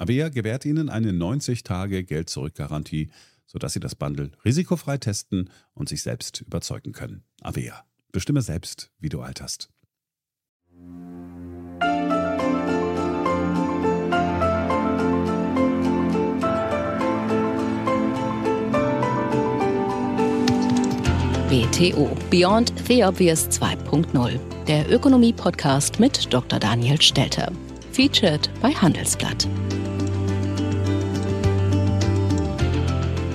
Avea gewährt Ihnen eine 90-Tage-Geld-Zurück-Garantie, sodass Sie das Bundle risikofrei testen und sich selbst überzeugen können. Avea. Bestimme selbst, wie du alterst. BTO Beyond the Obvious 2.0, der Ökonomie-Podcast mit Dr. Daniel Stelter. Featured bei Handelsblatt.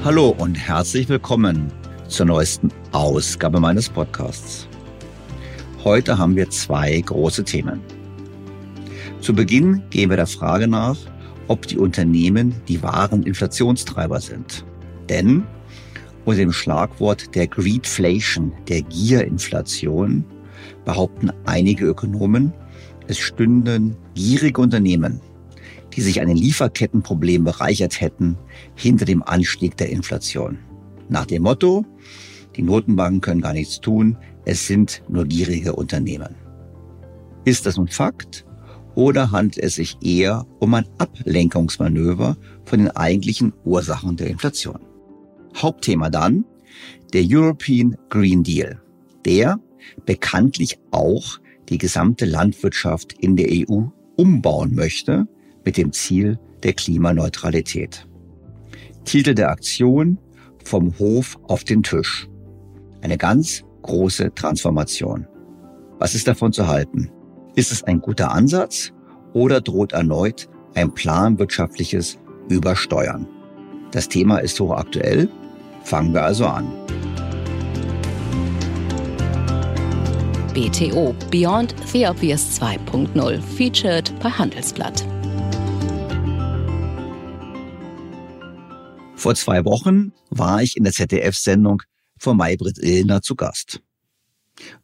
Hallo und herzlich willkommen zur neuesten Ausgabe meines Podcasts. Heute haben wir zwei große Themen. Zu Beginn gehen wir der Frage nach, ob die Unternehmen die wahren Inflationstreiber sind. Denn unter dem Schlagwort der Greedflation, der Gierinflation, behaupten einige Ökonomen, es stünden gierige Unternehmen, die sich an den Lieferkettenproblemen bereichert hätten, hinter dem Anstieg der Inflation. Nach dem Motto, die Notenbanken können gar nichts tun, es sind nur gierige Unternehmen. Ist das nun Fakt oder handelt es sich eher um ein Ablenkungsmanöver von den eigentlichen Ursachen der Inflation? Hauptthema dann der European Green Deal, der bekanntlich auch die gesamte Landwirtschaft in der EU umbauen möchte mit dem Ziel der Klimaneutralität. Titel der Aktion vom Hof auf den Tisch. Eine ganz große Transformation. Was ist davon zu halten? Ist es ein guter Ansatz oder droht erneut ein planwirtschaftliches Übersteuern? Das Thema ist hochaktuell. Fangen wir also an. BTO Beyond the Obvious 2.0 featured bei Handelsblatt. Vor zwei Wochen war ich in der ZDF-Sendung von Maybrit Illner zu Gast.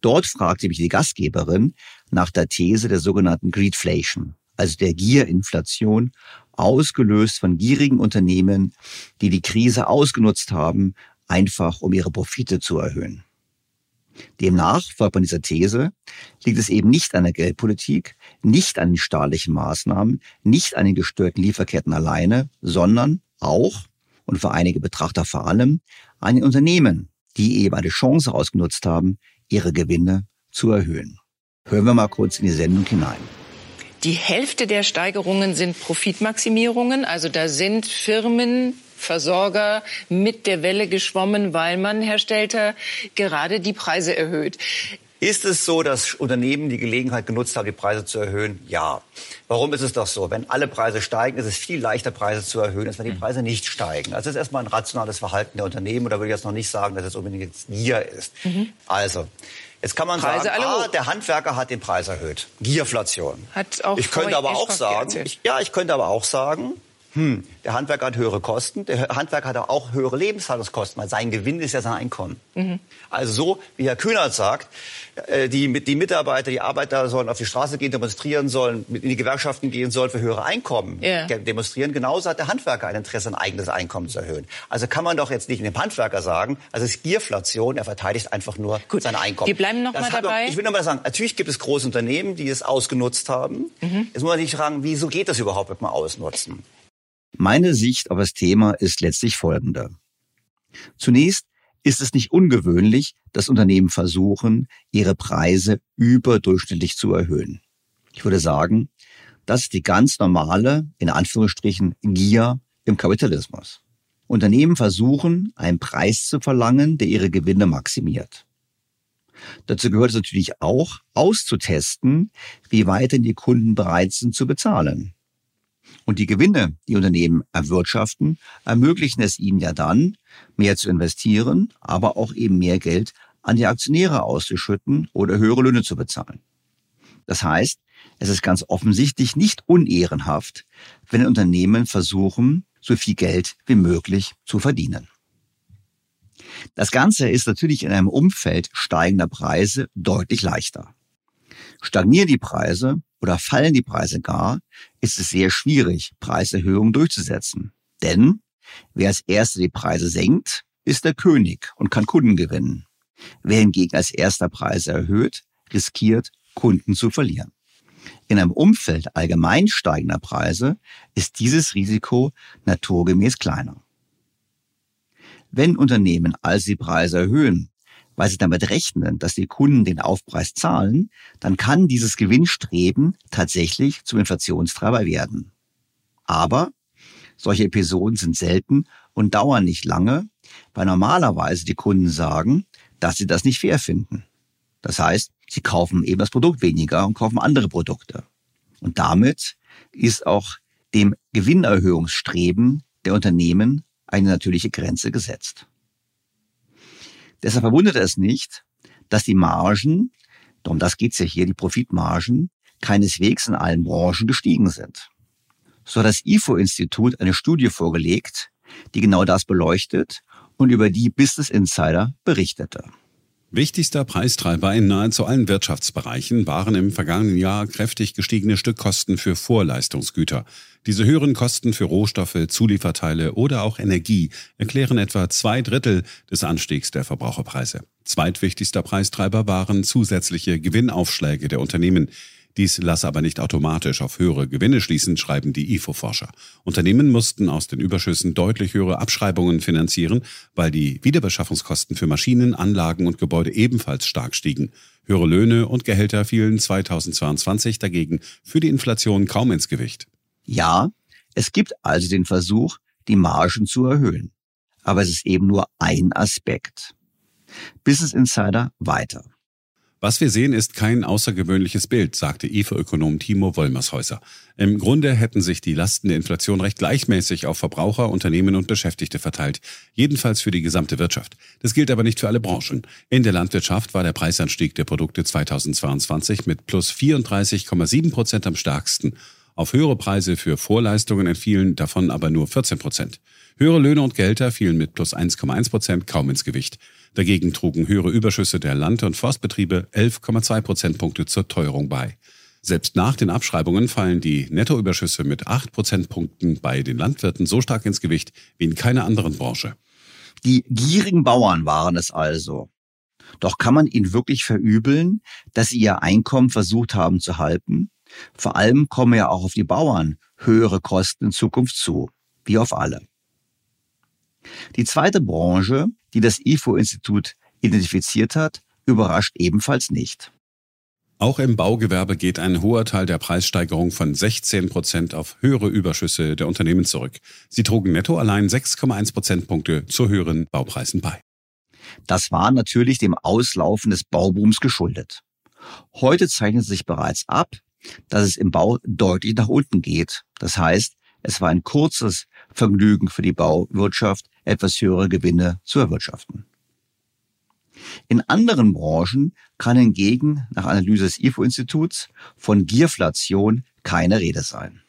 Dort fragte mich die Gastgeberin nach der These der sogenannten Greedflation, also der Gierinflation, ausgelöst von gierigen Unternehmen, die die Krise ausgenutzt haben, einfach um ihre Profite zu erhöhen. Demnach folgt man dieser These, liegt es eben nicht an der Geldpolitik, nicht an den staatlichen Maßnahmen, nicht an den gestörten Lieferketten alleine, sondern auch und für einige Betrachter vor allem an den Unternehmen, die eben eine Chance ausgenutzt haben, ihre Gewinne zu erhöhen. Hören wir mal kurz in die Sendung hinein. Die Hälfte der Steigerungen sind Profitmaximierungen. Also da sind Firmen, Versorger mit der Welle geschwommen, weil man, Herr Stelter, gerade die Preise erhöht. Ist es so, dass Unternehmen die Gelegenheit genutzt haben, die Preise zu erhöhen? Ja. Warum ist es doch so? Wenn alle Preise steigen, ist es viel leichter, Preise zu erhöhen, als wenn die Preise nicht steigen. Also das ist erstmal ein rationales Verhalten der Unternehmen. Und da würde ich jetzt noch nicht sagen, dass es unbedingt jetzt Gier ist. Mhm. Also, Jetzt kann man Preise sagen, ah, der Handwerker hat den Preis erhöht. Gierflation. Hat auch ich könnte aber auch sagen, ich, ja, ich könnte aber auch sagen, hm, der Handwerker hat höhere Kosten, der Handwerker hat auch höhere Lebenshaltungskosten, weil sein Gewinn ist ja sein Einkommen. Mhm. Also so, wie Herr Kühnert sagt, äh, die, die Mitarbeiter, die Arbeiter sollen auf die Straße gehen, demonstrieren sollen, in die Gewerkschaften gehen sollen für höhere Einkommen yeah. demonstrieren. Genauso hat der Handwerker ein Interesse, ein eigenes Einkommen zu erhöhen. Also kann man doch jetzt nicht dem Handwerker sagen, also es ist Gierflation, er verteidigt einfach nur Gut. sein Einkommen. Wir bleiben noch das mal dabei. Noch, ich will noch mal sagen, natürlich gibt es große Unternehmen, die es ausgenutzt haben. Mhm. Jetzt muss man sich fragen, wieso geht das überhaupt mit dem Ausnutzen? Meine Sicht auf das Thema ist letztlich folgende. Zunächst ist es nicht ungewöhnlich, dass Unternehmen versuchen, ihre Preise überdurchschnittlich zu erhöhen. Ich würde sagen, das ist die ganz normale, in Anführungsstrichen, Gier im Kapitalismus. Unternehmen versuchen, einen Preis zu verlangen, der ihre Gewinne maximiert. Dazu gehört es natürlich auch, auszutesten, wie weit denn die Kunden bereit sind zu bezahlen. Und die Gewinne, die Unternehmen erwirtschaften, ermöglichen es ihnen ja dann, mehr zu investieren, aber auch eben mehr Geld an die Aktionäre auszuschütten oder höhere Löhne zu bezahlen. Das heißt, es ist ganz offensichtlich nicht unehrenhaft, wenn Unternehmen versuchen, so viel Geld wie möglich zu verdienen. Das Ganze ist natürlich in einem Umfeld steigender Preise deutlich leichter. Stagnieren die Preise oder fallen die Preise gar, ist es sehr schwierig, Preiserhöhungen durchzusetzen. Denn wer als Erster die Preise senkt, ist der König und kann Kunden gewinnen. Wer hingegen als erster Preise erhöht, riskiert, Kunden zu verlieren. In einem Umfeld allgemein steigender Preise ist dieses Risiko naturgemäß kleiner. Wenn Unternehmen also die Preise erhöhen, weil sie damit rechnen, dass die Kunden den Aufpreis zahlen, dann kann dieses Gewinnstreben tatsächlich zum Inflationstreiber werden. Aber solche Episoden sind selten und dauern nicht lange, weil normalerweise die Kunden sagen, dass sie das nicht fair finden. Das heißt, sie kaufen eben das Produkt weniger und kaufen andere Produkte. Und damit ist auch dem Gewinnerhöhungsstreben der Unternehmen eine natürliche Grenze gesetzt. Deshalb verwundert es nicht, dass die Margen, darum das geht's ja hier, die Profitmargen, keineswegs in allen Branchen gestiegen sind. So hat das IFO-Institut eine Studie vorgelegt, die genau das beleuchtet und über die Business Insider berichtete. Wichtigster Preistreiber in nahezu allen Wirtschaftsbereichen waren im vergangenen Jahr kräftig gestiegene Stückkosten für Vorleistungsgüter. Diese höheren Kosten für Rohstoffe, Zulieferteile oder auch Energie erklären etwa zwei Drittel des Anstiegs der Verbraucherpreise. Zweitwichtigster Preistreiber waren zusätzliche Gewinnaufschläge der Unternehmen. Dies lasse aber nicht automatisch auf höhere Gewinne schließen, schreiben die IFO-Forscher. Unternehmen mussten aus den Überschüssen deutlich höhere Abschreibungen finanzieren, weil die Wiederbeschaffungskosten für Maschinen, Anlagen und Gebäude ebenfalls stark stiegen. Höhere Löhne und Gehälter fielen 2022 dagegen für die Inflation kaum ins Gewicht. Ja, es gibt also den Versuch, die Margen zu erhöhen. Aber es ist eben nur ein Aspekt. Business Insider weiter. Was wir sehen, ist kein außergewöhnliches Bild, sagte IFA-Ökonom Timo Wollmershäuser. Im Grunde hätten sich die Lasten der Inflation recht gleichmäßig auf Verbraucher, Unternehmen und Beschäftigte verteilt. Jedenfalls für die gesamte Wirtschaft. Das gilt aber nicht für alle Branchen. In der Landwirtschaft war der Preisanstieg der Produkte 2022 mit plus 34,7 Prozent am stärksten. Auf höhere Preise für Vorleistungen entfielen davon aber nur 14 Prozent. Höhere Löhne und Gehälter fielen mit plus 1,1 Prozent kaum ins Gewicht. Dagegen trugen höhere Überschüsse der Land- und Forstbetriebe 11,2 Prozentpunkte zur Teuerung bei. Selbst nach den Abschreibungen fallen die Nettoüberschüsse mit 8 Prozentpunkten bei den Landwirten so stark ins Gewicht wie in keiner anderen Branche. Die gierigen Bauern waren es also. Doch kann man ihnen wirklich verübeln, dass sie ihr Einkommen versucht haben zu halten? Vor allem kommen ja auch auf die Bauern höhere Kosten in Zukunft zu, wie auf alle. Die zweite Branche, die das IFO-Institut identifiziert hat, überrascht ebenfalls nicht. Auch im Baugewerbe geht ein hoher Teil der Preissteigerung von 16 Prozent auf höhere Überschüsse der Unternehmen zurück. Sie trugen netto allein 6,1 Prozentpunkte zu höheren Baupreisen bei. Das war natürlich dem Auslaufen des Baubooms geschuldet. Heute zeichnet sich bereits ab, dass es im Bau deutlich nach unten geht. Das heißt, es war ein kurzes Vergnügen für die Bauwirtschaft, etwas höhere Gewinne zu erwirtschaften. In anderen Branchen kann hingegen nach Analyse des IFO-Instituts von Gierflation keine Rede sein.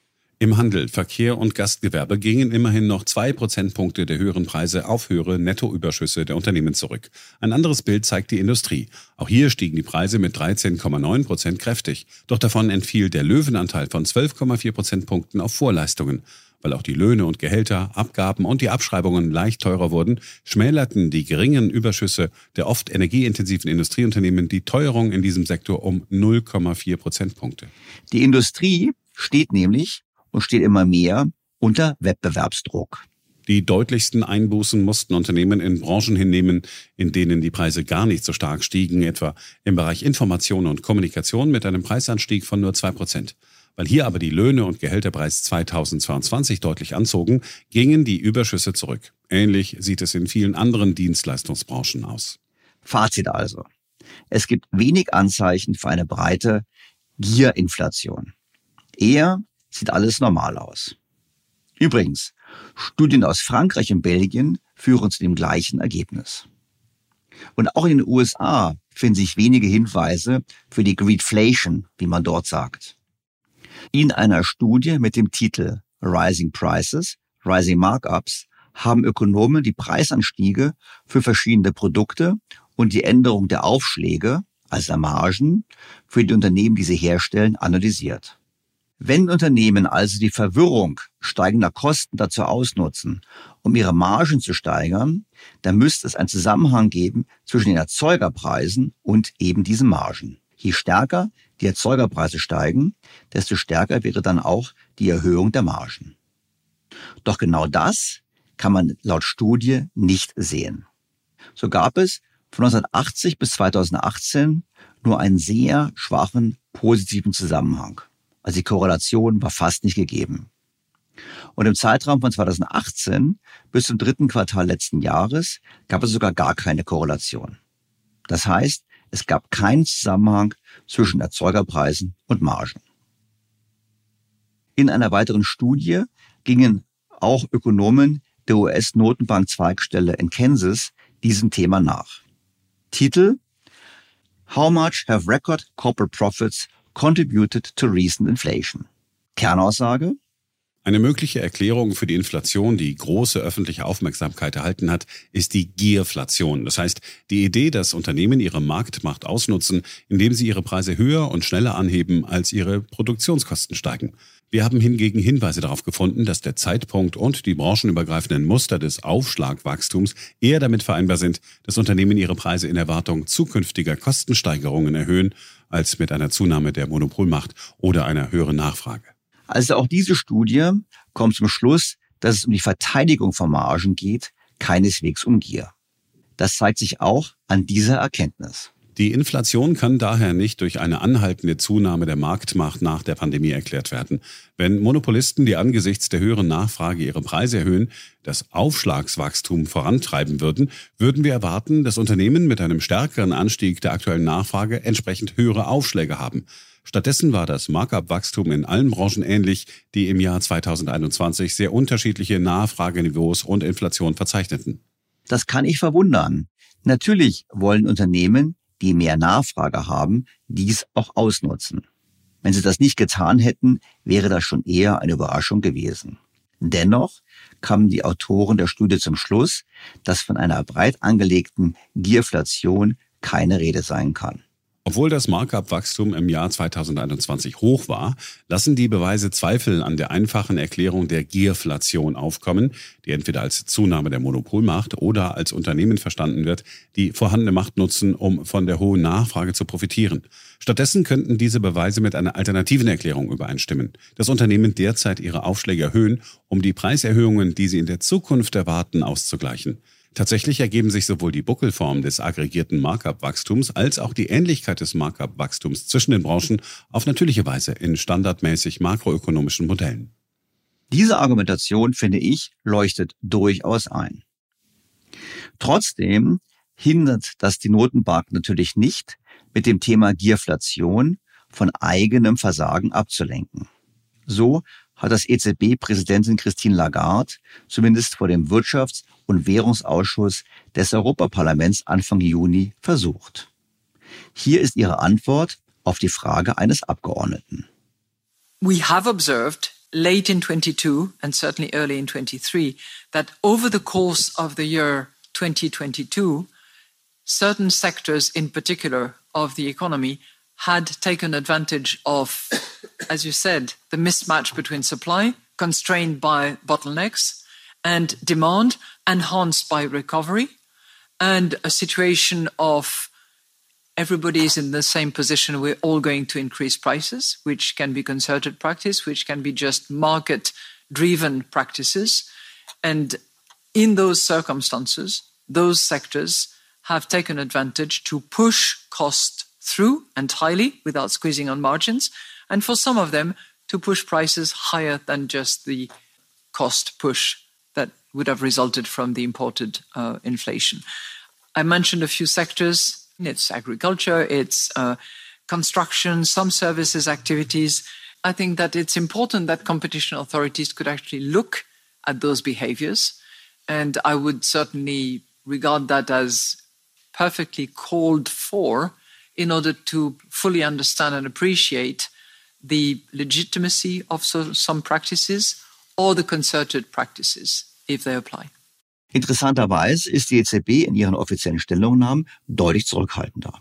Im Handel, Verkehr und Gastgewerbe gingen immerhin noch zwei Prozentpunkte der höheren Preise auf höhere Nettoüberschüsse der Unternehmen zurück. Ein anderes Bild zeigt die Industrie. Auch hier stiegen die Preise mit 13,9 Prozent kräftig. Doch davon entfiel der Löwenanteil von 12,4 Prozentpunkten auf Vorleistungen. Weil auch die Löhne und Gehälter, Abgaben und die Abschreibungen leicht teurer wurden, schmälerten die geringen Überschüsse der oft energieintensiven Industrieunternehmen die Teuerung in diesem Sektor um 0,4 Prozentpunkte. Die Industrie steht nämlich und steht immer mehr unter Wettbewerbsdruck. Die deutlichsten Einbußen mussten Unternehmen in Branchen hinnehmen, in denen die Preise gar nicht so stark stiegen, etwa im Bereich Information und Kommunikation mit einem Preisanstieg von nur zwei Prozent. Weil hier aber die Löhne und Gehälter bereits 2022 deutlich anzogen, gingen die Überschüsse zurück. Ähnlich sieht es in vielen anderen Dienstleistungsbranchen aus. Fazit also. Es gibt wenig Anzeichen für eine breite Gierinflation. Eher sieht alles normal aus. Übrigens, Studien aus Frankreich und Belgien führen zu dem gleichen Ergebnis. Und auch in den USA finden sich wenige Hinweise für die Greedflation, wie man dort sagt. In einer Studie mit dem Titel Rising Prices, Rising Markups haben Ökonomen die Preisanstiege für verschiedene Produkte und die Änderung der Aufschläge, also der Margen, für die Unternehmen, die sie herstellen, analysiert. Wenn Unternehmen also die Verwirrung steigender Kosten dazu ausnutzen, um ihre Margen zu steigern, dann müsste es einen Zusammenhang geben zwischen den Erzeugerpreisen und eben diesen Margen. Je stärker die Erzeugerpreise steigen, desto stärker wäre dann auch die Erhöhung der Margen. Doch genau das kann man laut Studie nicht sehen. So gab es von 1980 bis 2018 nur einen sehr schwachen positiven Zusammenhang. Also die Korrelation war fast nicht gegeben. Und im Zeitraum von 2018 bis zum dritten Quartal letzten Jahres gab es sogar gar keine Korrelation. Das heißt, es gab keinen Zusammenhang zwischen Erzeugerpreisen und Margen. In einer weiteren Studie gingen auch Ökonomen der US-Notenbank-Zweigstelle in Kansas diesem Thema nach. Titel How much have record corporate profits contributed to recent inflation? Kernaussage eine mögliche Erklärung für die Inflation, die große öffentliche Aufmerksamkeit erhalten hat, ist die Gierflation. Das heißt, die Idee, dass Unternehmen ihre Marktmacht ausnutzen, indem sie ihre Preise höher und schneller anheben, als ihre Produktionskosten steigen. Wir haben hingegen Hinweise darauf gefunden, dass der Zeitpunkt und die branchenübergreifenden Muster des Aufschlagwachstums eher damit vereinbar sind, dass Unternehmen ihre Preise in Erwartung zukünftiger Kostensteigerungen erhöhen, als mit einer Zunahme der Monopolmacht oder einer höheren Nachfrage. Also auch diese Studie kommt zum Schluss, dass es um die Verteidigung von Margen geht, keineswegs um Gier. Das zeigt sich auch an dieser Erkenntnis. Die Inflation kann daher nicht durch eine anhaltende Zunahme der Marktmacht nach der Pandemie erklärt werden. Wenn Monopolisten, die angesichts der höheren Nachfrage ihre Preise erhöhen, das Aufschlagswachstum vorantreiben würden, würden wir erwarten, dass Unternehmen mit einem stärkeren Anstieg der aktuellen Nachfrage entsprechend höhere Aufschläge haben. Stattdessen war das Markup-Wachstum in allen Branchen ähnlich, die im Jahr 2021 sehr unterschiedliche Nachfrageniveaus und Inflation verzeichneten. Das kann ich verwundern. Natürlich wollen Unternehmen, die mehr Nachfrage haben, dies auch ausnutzen. Wenn sie das nicht getan hätten, wäre das schon eher eine Überraschung gewesen. Dennoch kamen die Autoren der Studie zum Schluss, dass von einer breit angelegten Gierflation keine Rede sein kann. Obwohl das Markup-Wachstum im Jahr 2021 hoch war, lassen die Beweise Zweifel an der einfachen Erklärung der Gierflation aufkommen, die entweder als Zunahme der Monopolmacht oder als Unternehmen verstanden wird, die vorhandene Macht nutzen, um von der hohen Nachfrage zu profitieren. Stattdessen könnten diese Beweise mit einer alternativen Erklärung übereinstimmen. Das Unternehmen derzeit ihre Aufschläge erhöhen, um die Preiserhöhungen, die sie in der Zukunft erwarten, auszugleichen. Tatsächlich ergeben sich sowohl die Buckelform des aggregierten Markup-Wachstums als auch die Ähnlichkeit des Markup-Wachstums zwischen den Branchen auf natürliche Weise in standardmäßig makroökonomischen Modellen. Diese Argumentation, finde ich, leuchtet durchaus ein. Trotzdem hindert das die Notenbank natürlich nicht, mit dem Thema Gierflation von eigenem Versagen abzulenken. So hat das EZB-Präsidentin Christine Lagarde zumindest vor dem Wirtschafts- und Währungsausschuss des Europaparlaments Anfang Juni versucht. Hier ist ihre Antwort auf die Frage eines Abgeordneten. We have observed late in 22 and certainly early in 23 that over the course of the year 2022 certain sectors in particular of the economy had taken advantage of, as you said, the mismatch between supply, constrained by bottlenecks, and demand, enhanced by recovery, and a situation of everybody is in the same position. We're all going to increase prices, which can be concerted practice, which can be just market driven practices. And in those circumstances, those sectors have taken advantage to push cost through entirely without squeezing on margins, and for some of them to push prices higher than just the cost push would have resulted from the imported uh, inflation. I mentioned a few sectors. It's agriculture, it's uh, construction, some services activities. I think that it's important that competition authorities could actually look at those behaviors. And I would certainly regard that as perfectly called for in order to fully understand and appreciate the legitimacy of some practices or the concerted practices, if they apply. Interessanterweise ist die EZB in ihren offiziellen Stellungnahmen deutlich zurückhaltender.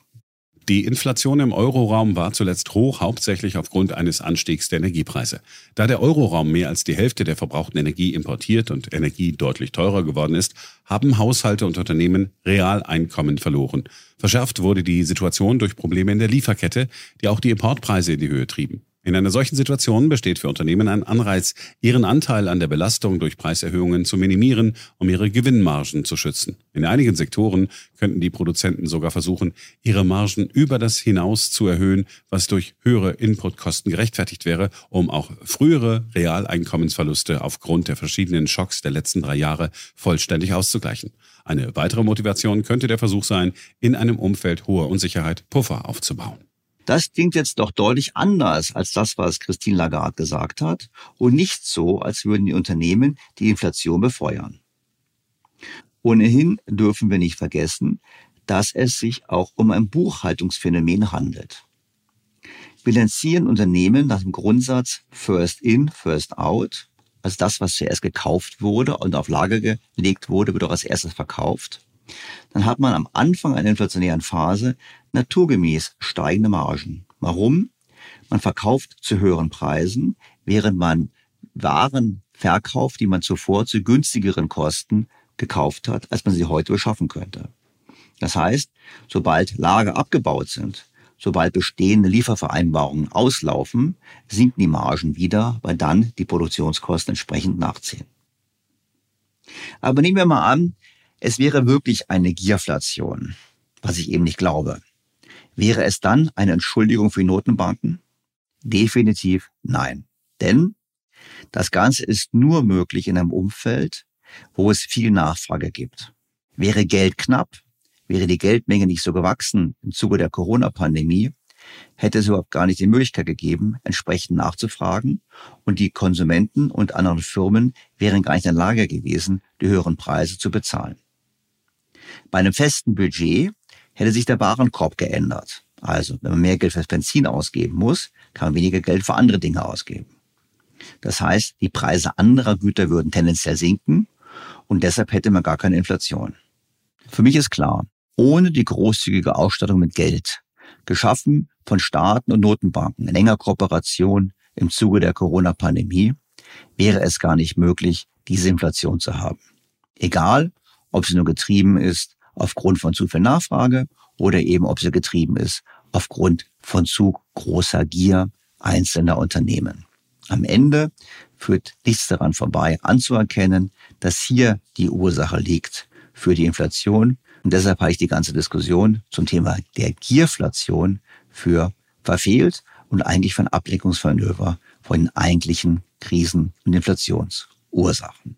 Die Inflation im Euroraum war zuletzt hoch, hauptsächlich aufgrund eines Anstiegs der Energiepreise. Da der Euroraum mehr als die Hälfte der verbrauchten Energie importiert und Energie deutlich teurer geworden ist, haben Haushalte und Unternehmen Realeinkommen verloren. Verschärft wurde die Situation durch Probleme in der Lieferkette, die auch die Importpreise in die Höhe trieben. In einer solchen Situation besteht für Unternehmen ein Anreiz, ihren Anteil an der Belastung durch Preiserhöhungen zu minimieren, um ihre Gewinnmargen zu schützen. In einigen Sektoren könnten die Produzenten sogar versuchen, ihre Margen über das hinaus zu erhöhen, was durch höhere Inputkosten gerechtfertigt wäre, um auch frühere Realeinkommensverluste aufgrund der verschiedenen Schocks der letzten drei Jahre vollständig auszugleichen. Eine weitere Motivation könnte der Versuch sein, in einem Umfeld hoher Unsicherheit Puffer aufzubauen. Das klingt jetzt doch deutlich anders als das, was Christine Lagarde gesagt hat und nicht so, als würden die Unternehmen die Inflation befeuern. Ohnehin dürfen wir nicht vergessen, dass es sich auch um ein Buchhaltungsphänomen handelt. Bilanzieren Unternehmen nach dem Grundsatz First in, First out, also das, was zuerst gekauft wurde und auf Lager gelegt wurde, wird auch als erstes verkauft, dann hat man am Anfang einer inflationären Phase naturgemäß steigende Margen. Warum? Man verkauft zu höheren Preisen, während man Waren verkauft, die man zuvor zu günstigeren Kosten gekauft hat, als man sie heute beschaffen könnte. Das heißt, sobald Lager abgebaut sind, sobald bestehende Liefervereinbarungen auslaufen, sinken die Margen wieder, weil dann die Produktionskosten entsprechend nachziehen. Aber nehmen wir mal an, es wäre wirklich eine Gierflation, was ich eben nicht glaube. Wäre es dann eine Entschuldigung für Notenbanken? Definitiv nein. Denn das Ganze ist nur möglich in einem Umfeld, wo es viel Nachfrage gibt. Wäre Geld knapp, wäre die Geldmenge nicht so gewachsen im Zuge der Corona-Pandemie, hätte es überhaupt gar nicht die Möglichkeit gegeben, entsprechend nachzufragen und die Konsumenten und anderen Firmen wären gar nicht in der Lage gewesen, die höheren Preise zu bezahlen. Bei einem festen Budget hätte sich der Warenkorb geändert. Also, wenn man mehr Geld fürs Benzin ausgeben muss, kann man weniger Geld für andere Dinge ausgeben. Das heißt, die Preise anderer Güter würden tendenziell sinken und deshalb hätte man gar keine Inflation. Für mich ist klar, ohne die großzügige Ausstattung mit Geld geschaffen von Staaten und Notenbanken in enger Kooperation im Zuge der Corona-Pandemie, wäre es gar nicht möglich, diese Inflation zu haben. Egal, ob sie nur getrieben ist aufgrund von zu viel Nachfrage oder eben ob sie getrieben ist aufgrund von zu großer Gier einzelner Unternehmen. Am Ende führt nichts daran vorbei, anzuerkennen, dass hier die Ursache liegt für die Inflation. Und deshalb halte ich die ganze Diskussion zum Thema der Gierflation für verfehlt und eigentlich für ein Ablenkungsmanöver von den eigentlichen Krisen und Inflationsursachen.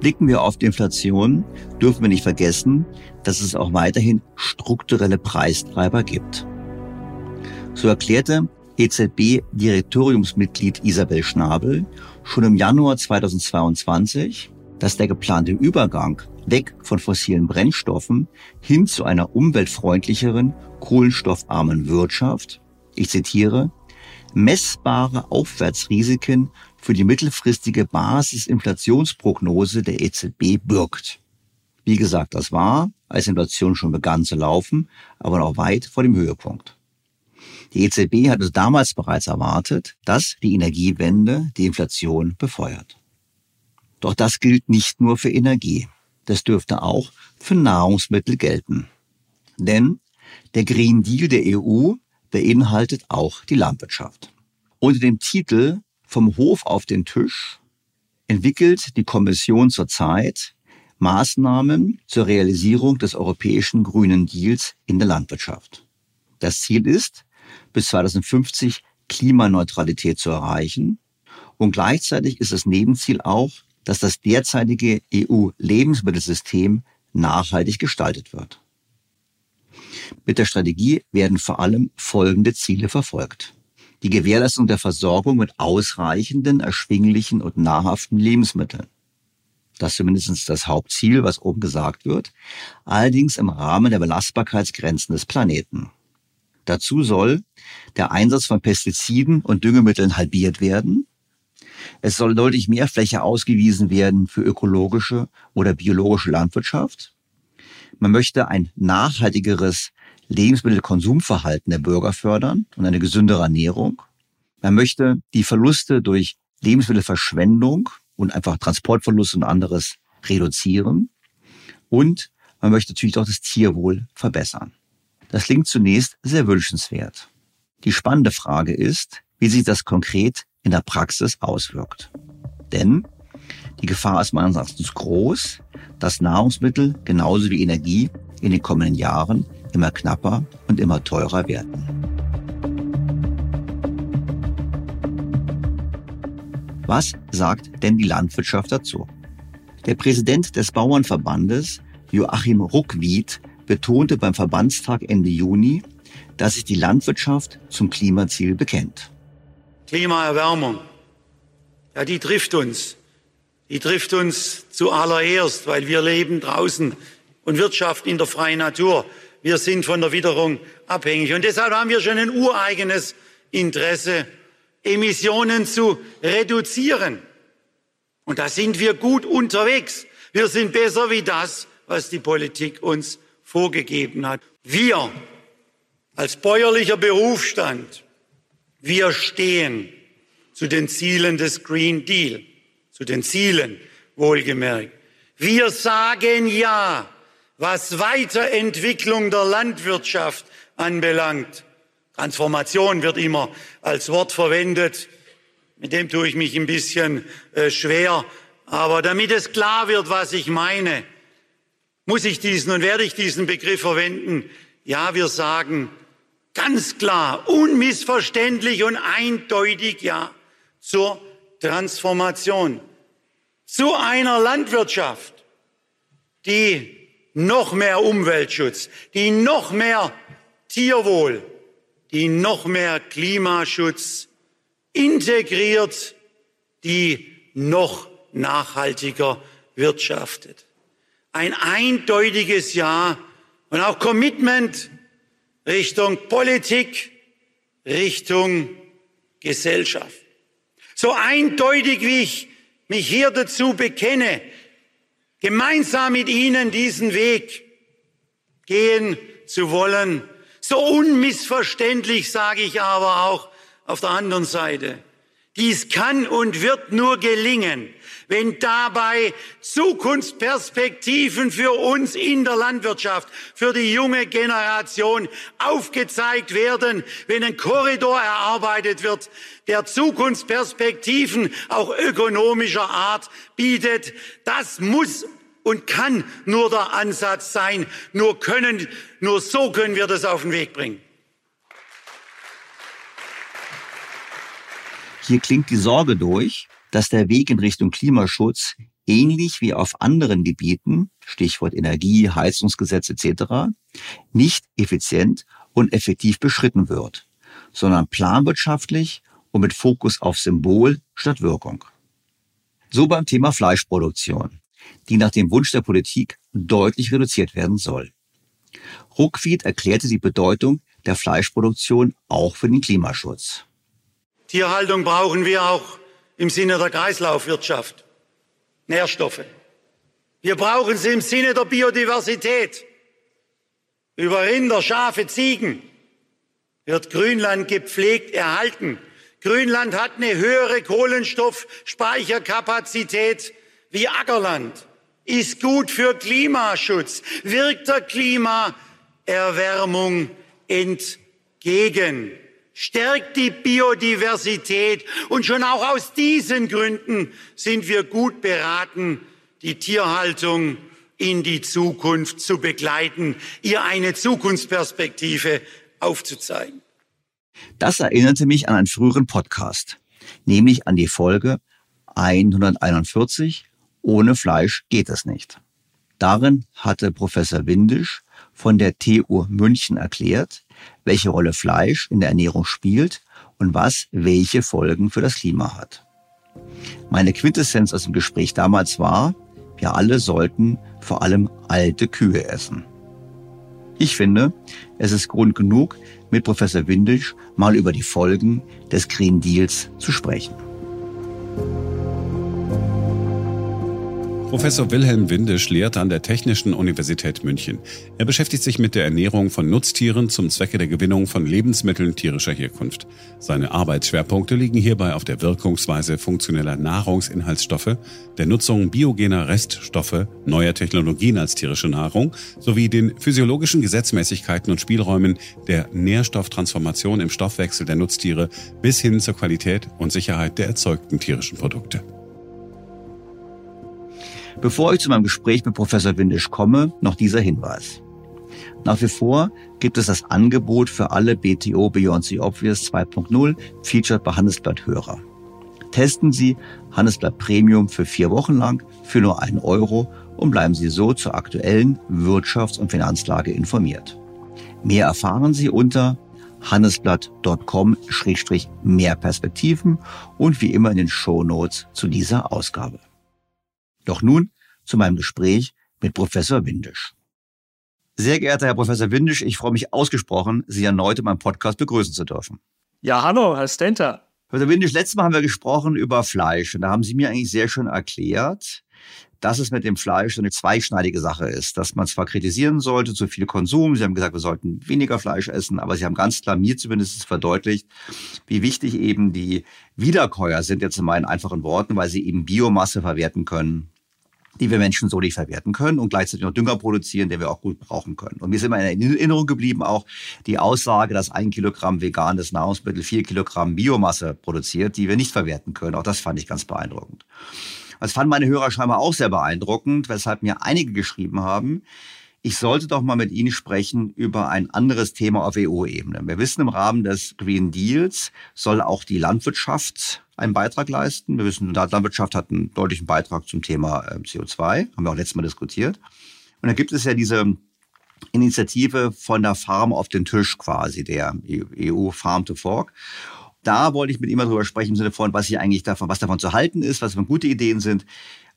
Blicken wir auf die Inflation, dürfen wir nicht vergessen, dass es auch weiterhin strukturelle Preistreiber gibt. So erklärte EZB-Direktoriumsmitglied Isabel Schnabel schon im Januar 2022, dass der geplante Übergang weg von fossilen Brennstoffen hin zu einer umweltfreundlicheren, kohlenstoffarmen Wirtschaft, ich zitiere, messbare Aufwärtsrisiken für die mittelfristige Basisinflationsprognose der EZB birgt. Wie gesagt, das war, als Inflation schon begann zu laufen, aber noch weit vor dem Höhepunkt. Die EZB hatte damals bereits erwartet, dass die Energiewende die Inflation befeuert. Doch das gilt nicht nur für Energie. Das dürfte auch für Nahrungsmittel gelten. Denn der Green Deal der EU beinhaltet auch die Landwirtschaft. Unter dem Titel vom Hof auf den Tisch entwickelt die Kommission zurzeit Maßnahmen zur Realisierung des europäischen Grünen Deals in der Landwirtschaft. Das Ziel ist, bis 2050 Klimaneutralität zu erreichen. Und gleichzeitig ist das Nebenziel auch, dass das derzeitige EU-Lebensmittelsystem nachhaltig gestaltet wird. Mit der Strategie werden vor allem folgende Ziele verfolgt die Gewährleistung der Versorgung mit ausreichenden, erschwinglichen und nahrhaften Lebensmitteln. Das ist zumindest das Hauptziel, was oben gesagt wird, allerdings im Rahmen der Belastbarkeitsgrenzen des Planeten. Dazu soll der Einsatz von Pestiziden und Düngemitteln halbiert werden. Es soll deutlich mehr Fläche ausgewiesen werden für ökologische oder biologische Landwirtschaft. Man möchte ein nachhaltigeres Lebensmittelkonsumverhalten der Bürger fördern und eine gesündere Ernährung. Man möchte die Verluste durch Lebensmittelverschwendung und einfach Transportverluste und anderes reduzieren. Und man möchte natürlich auch das Tierwohl verbessern. Das klingt zunächst sehr wünschenswert. Die spannende Frage ist, wie sich das konkret in der Praxis auswirkt. Denn die Gefahr ist meines Erachtens groß, dass Nahrungsmittel genauso wie Energie in den kommenden Jahren immer knapper und immer teurer werden. Was sagt denn die Landwirtschaft dazu? Der Präsident des Bauernverbandes, Joachim Ruckwied, betonte beim Verbandstag Ende Juni, dass sich die Landwirtschaft zum Klimaziel bekennt. Klimaerwärmung, ja, die trifft uns. Die trifft uns zuallererst, weil wir leben draußen und wirtschaften in der freien Natur. Wir sind von der Witterung abhängig. Und deshalb haben wir schon ein ureigenes Interesse, Emissionen zu reduzieren. Und da sind wir gut unterwegs. Wir sind besser wie das, was die Politik uns vorgegeben hat. Wir als bäuerlicher Berufsstand, wir stehen zu den Zielen des Green Deal, zu den Zielen wohlgemerkt. Wir sagen Ja, was Weiterentwicklung der Landwirtschaft anbelangt. Transformation wird immer als Wort verwendet. Mit dem tue ich mich ein bisschen äh, schwer. Aber damit es klar wird, was ich meine, muss ich diesen und werde ich diesen Begriff verwenden. Ja, wir sagen ganz klar, unmissverständlich und eindeutig Ja zur Transformation, zu einer Landwirtschaft, die noch mehr Umweltschutz, die noch mehr Tierwohl, die noch mehr Klimaschutz integriert, die noch nachhaltiger wirtschaftet. Ein eindeutiges Ja und auch Commitment Richtung Politik, Richtung Gesellschaft. So eindeutig, wie ich mich hier dazu bekenne, gemeinsam mit Ihnen diesen Weg gehen zu wollen, so unmissverständlich sage ich aber auch auf der anderen Seite, dies kann und wird nur gelingen, wenn dabei Zukunftsperspektiven für uns in der Landwirtschaft, für die junge Generation aufgezeigt werden, wenn ein Korridor erarbeitet wird, der Zukunftsperspektiven auch ökonomischer Art bietet. Das muss und kann nur der Ansatz sein. Nur können, nur so können wir das auf den Weg bringen. Hier klingt die Sorge durch, dass der Weg in Richtung Klimaschutz ähnlich wie auf anderen Gebieten, Stichwort Energie, Heizungsgesetz etc., nicht effizient und effektiv beschritten wird, sondern planwirtschaftlich und mit Fokus auf Symbol statt Wirkung. So beim Thema Fleischproduktion, die nach dem Wunsch der Politik deutlich reduziert werden soll. Ruckwied erklärte die Bedeutung der Fleischproduktion auch für den Klimaschutz. Tierhaltung brauchen wir auch im Sinne der Kreislaufwirtschaft. Nährstoffe. Wir brauchen sie im Sinne der Biodiversität. Über Rinder, Schafe, Ziegen wird Grünland gepflegt erhalten. Grünland hat eine höhere Kohlenstoffspeicherkapazität wie Ackerland, ist gut für Klimaschutz, wirkt der Klimaerwärmung entgegen stärkt die Biodiversität. Und schon auch aus diesen Gründen sind wir gut beraten, die Tierhaltung in die Zukunft zu begleiten, ihr eine Zukunftsperspektive aufzuzeigen. Das erinnerte mich an einen früheren Podcast, nämlich an die Folge 141 Ohne Fleisch geht es nicht. Darin hatte Professor Windisch von der TU München erklärt, welche Rolle Fleisch in der Ernährung spielt und was welche Folgen für das Klima hat. Meine Quintessenz aus dem Gespräch damals war, wir alle sollten vor allem alte Kühe essen. Ich finde, es ist Grund genug, mit Professor Windisch mal über die Folgen des Green Deals zu sprechen. Professor Wilhelm Windisch lehrt an der Technischen Universität München. Er beschäftigt sich mit der Ernährung von Nutztieren zum Zwecke der Gewinnung von Lebensmitteln tierischer Herkunft. Seine Arbeitsschwerpunkte liegen hierbei auf der Wirkungsweise funktioneller Nahrungsinhaltsstoffe, der Nutzung biogener Reststoffe, neuer Technologien als tierische Nahrung sowie den physiologischen Gesetzmäßigkeiten und Spielräumen der Nährstofftransformation im Stoffwechsel der Nutztiere bis hin zur Qualität und Sicherheit der erzeugten tierischen Produkte. Bevor ich zu meinem Gespräch mit Professor Windisch komme, noch dieser Hinweis. Nach wie vor gibt es das Angebot für alle BTO Beyond the Obvious 2.0 Featured bei Handelsblatt Hörer. Testen Sie Handelsblatt Premium für vier Wochen lang für nur einen Euro und bleiben Sie so zur aktuellen Wirtschafts- und Finanzlage informiert. Mehr erfahren Sie unter handelsblatt.com-mehr Perspektiven und wie immer in den Show Notes zu dieser Ausgabe. Doch nun zu meinem Gespräch mit Professor Windisch. Sehr geehrter Herr Professor Windisch, ich freue mich ausgesprochen, Sie erneut in meinem Podcast begrüßen zu dürfen. Ja, hallo, Herr Stenter. Professor Windisch, letztes Mal haben wir gesprochen über Fleisch und da haben Sie mir eigentlich sehr schön erklärt, dass es mit dem Fleisch so eine zweischneidige Sache ist, dass man zwar kritisieren sollte, zu viel Konsum, Sie haben gesagt, wir sollten weniger Fleisch essen, aber Sie haben ganz klar mir zumindest verdeutlicht, wie wichtig eben die Wiederkäuer sind, jetzt in meinen einfachen Worten, weil sie eben Biomasse verwerten können die wir Menschen so nicht verwerten können und gleichzeitig noch Dünger produzieren, den wir auch gut brauchen können. Und mir ist immer in Erinnerung geblieben auch die Aussage, dass ein Kilogramm veganes Nahrungsmittel vier Kilogramm Biomasse produziert, die wir nicht verwerten können. Auch das fand ich ganz beeindruckend. Das fanden meine Hörer scheinbar auch sehr beeindruckend, weshalb mir einige geschrieben haben, ich sollte doch mal mit Ihnen sprechen über ein anderes Thema auf EU-Ebene. Wir wissen, im Rahmen des Green Deals soll auch die Landwirtschaft einen Beitrag leisten. Wir wissen, Landwirtschaft hat einen deutlichen Beitrag zum Thema ähm, CO2, haben wir auch letztes Mal diskutiert. Und da gibt es ja diese Initiative von der Farm auf den Tisch quasi, der EU Farm to Fork da wollte ich mit ihm mal drüber sprechen, im Sinne von, was hier eigentlich davon, was davon zu halten ist, was für gute Ideen sind,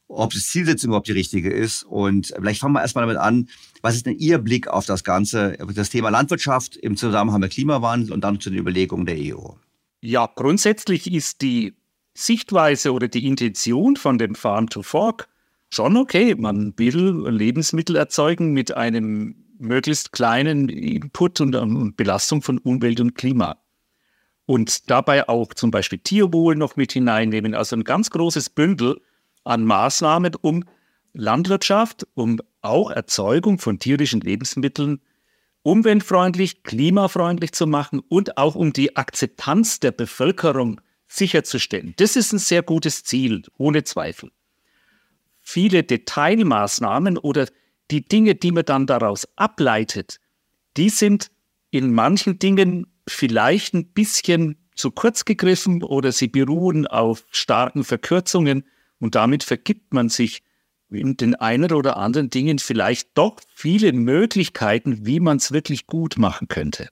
ob die Zielsetzung überhaupt die richtige ist. Und vielleicht fangen wir erstmal damit an. Was ist denn Ihr Blick auf das Ganze, das Thema Landwirtschaft im Zusammenhang mit Klimawandel und dann zu den Überlegungen der EU? Ja, grundsätzlich ist die Sichtweise oder die Intention von dem Farm to Fork schon okay. Man will Lebensmittel erzeugen mit einem möglichst kleinen Input und Belastung von Umwelt und Klima und dabei auch zum Beispiel Tierwohl noch mit hineinnehmen. Also ein ganz großes Bündel an Maßnahmen, um Landwirtschaft, um auch Erzeugung von tierischen Lebensmitteln umweltfreundlich, klimafreundlich zu machen und auch um die Akzeptanz der Bevölkerung sicherzustellen. Das ist ein sehr gutes Ziel, ohne Zweifel. Viele Detailmaßnahmen oder die Dinge, die man dann daraus ableitet, die sind in manchen Dingen vielleicht ein bisschen zu kurz gegriffen oder sie beruhen auf starken Verkürzungen und damit vergibt man sich in den einen oder anderen Dingen vielleicht doch viele Möglichkeiten, wie man es wirklich gut machen könnte.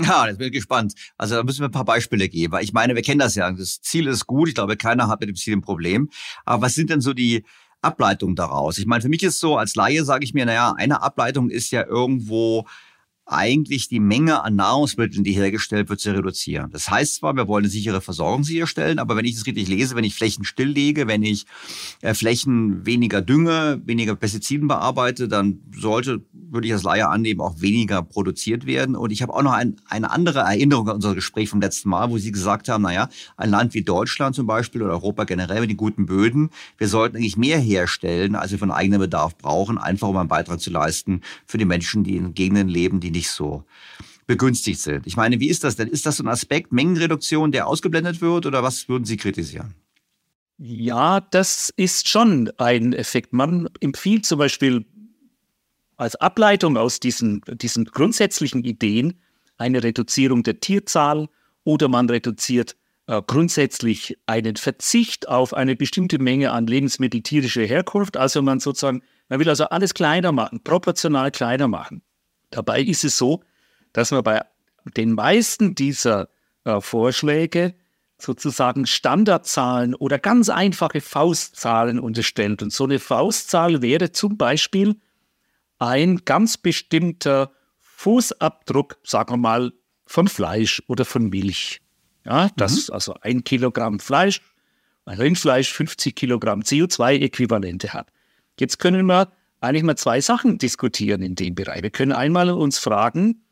Ja, jetzt bin ich gespannt. Also da müssen wir ein paar Beispiele geben. Ich meine, wir kennen das ja. Das Ziel ist gut. Ich glaube, keiner hat mit dem Ziel ein Problem. Aber was sind denn so die Ableitungen daraus? Ich meine, für mich ist so, als Laie sage ich mir, naja, eine Ableitung ist ja irgendwo eigentlich die Menge an Nahrungsmitteln, die hergestellt wird, zu reduzieren. Das heißt zwar, wir wollen eine sichere Versorgung sicherstellen, aber wenn ich das richtig lese, wenn ich Flächen stilllege, wenn ich äh, Flächen weniger dünge, weniger Pestiziden bearbeite, dann sollte, würde ich als Laie annehmen, auch weniger produziert werden. Und ich habe auch noch ein, eine andere Erinnerung an unser Gespräch vom letzten Mal, wo Sie gesagt haben, naja, ein Land wie Deutschland zum Beispiel oder Europa generell mit den guten Böden, wir sollten eigentlich mehr herstellen, als wir von eigenem Bedarf brauchen, einfach um einen Beitrag zu leisten für die Menschen, die in Gegenden leben, die nicht so begünstigt sind. Ich meine, wie ist das denn? Ist das so ein Aspekt Mengenreduktion, der ausgeblendet wird oder was würden Sie kritisieren? Ja, das ist schon ein Effekt. Man empfiehlt zum Beispiel als Ableitung aus diesen, diesen grundsätzlichen Ideen eine Reduzierung der Tierzahl oder man reduziert äh, grundsätzlich einen Verzicht auf eine bestimmte Menge an Lebensmittel tierischer Herkunft. Also man sozusagen, man will also alles kleiner machen, proportional kleiner machen. Dabei ist es so, dass man bei den meisten dieser äh, Vorschläge sozusagen Standardzahlen oder ganz einfache Faustzahlen unterstellt. Und so eine Faustzahl wäre zum Beispiel ein ganz bestimmter Fußabdruck, sagen wir mal, von Fleisch oder von Milch. Ja, das mhm. also ein Kilogramm Fleisch, ein Rindfleisch 50 Kilogramm CO2-Äquivalente hat. Jetzt können wir eigentlich mal zwei Sachen diskutieren in dem Bereich. Wir können einmal uns fragen,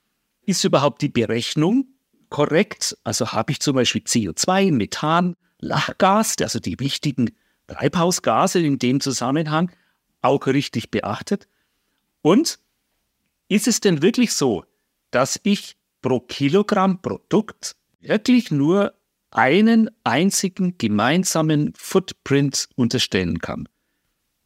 ist überhaupt die Berechnung korrekt? Also habe ich zum Beispiel CO2, Methan, Lachgas, also die wichtigen Treibhausgase in dem Zusammenhang, auch richtig beachtet? Und ist es denn wirklich so, dass ich pro Kilogramm Produkt wirklich nur einen einzigen gemeinsamen Footprint unterstellen kann?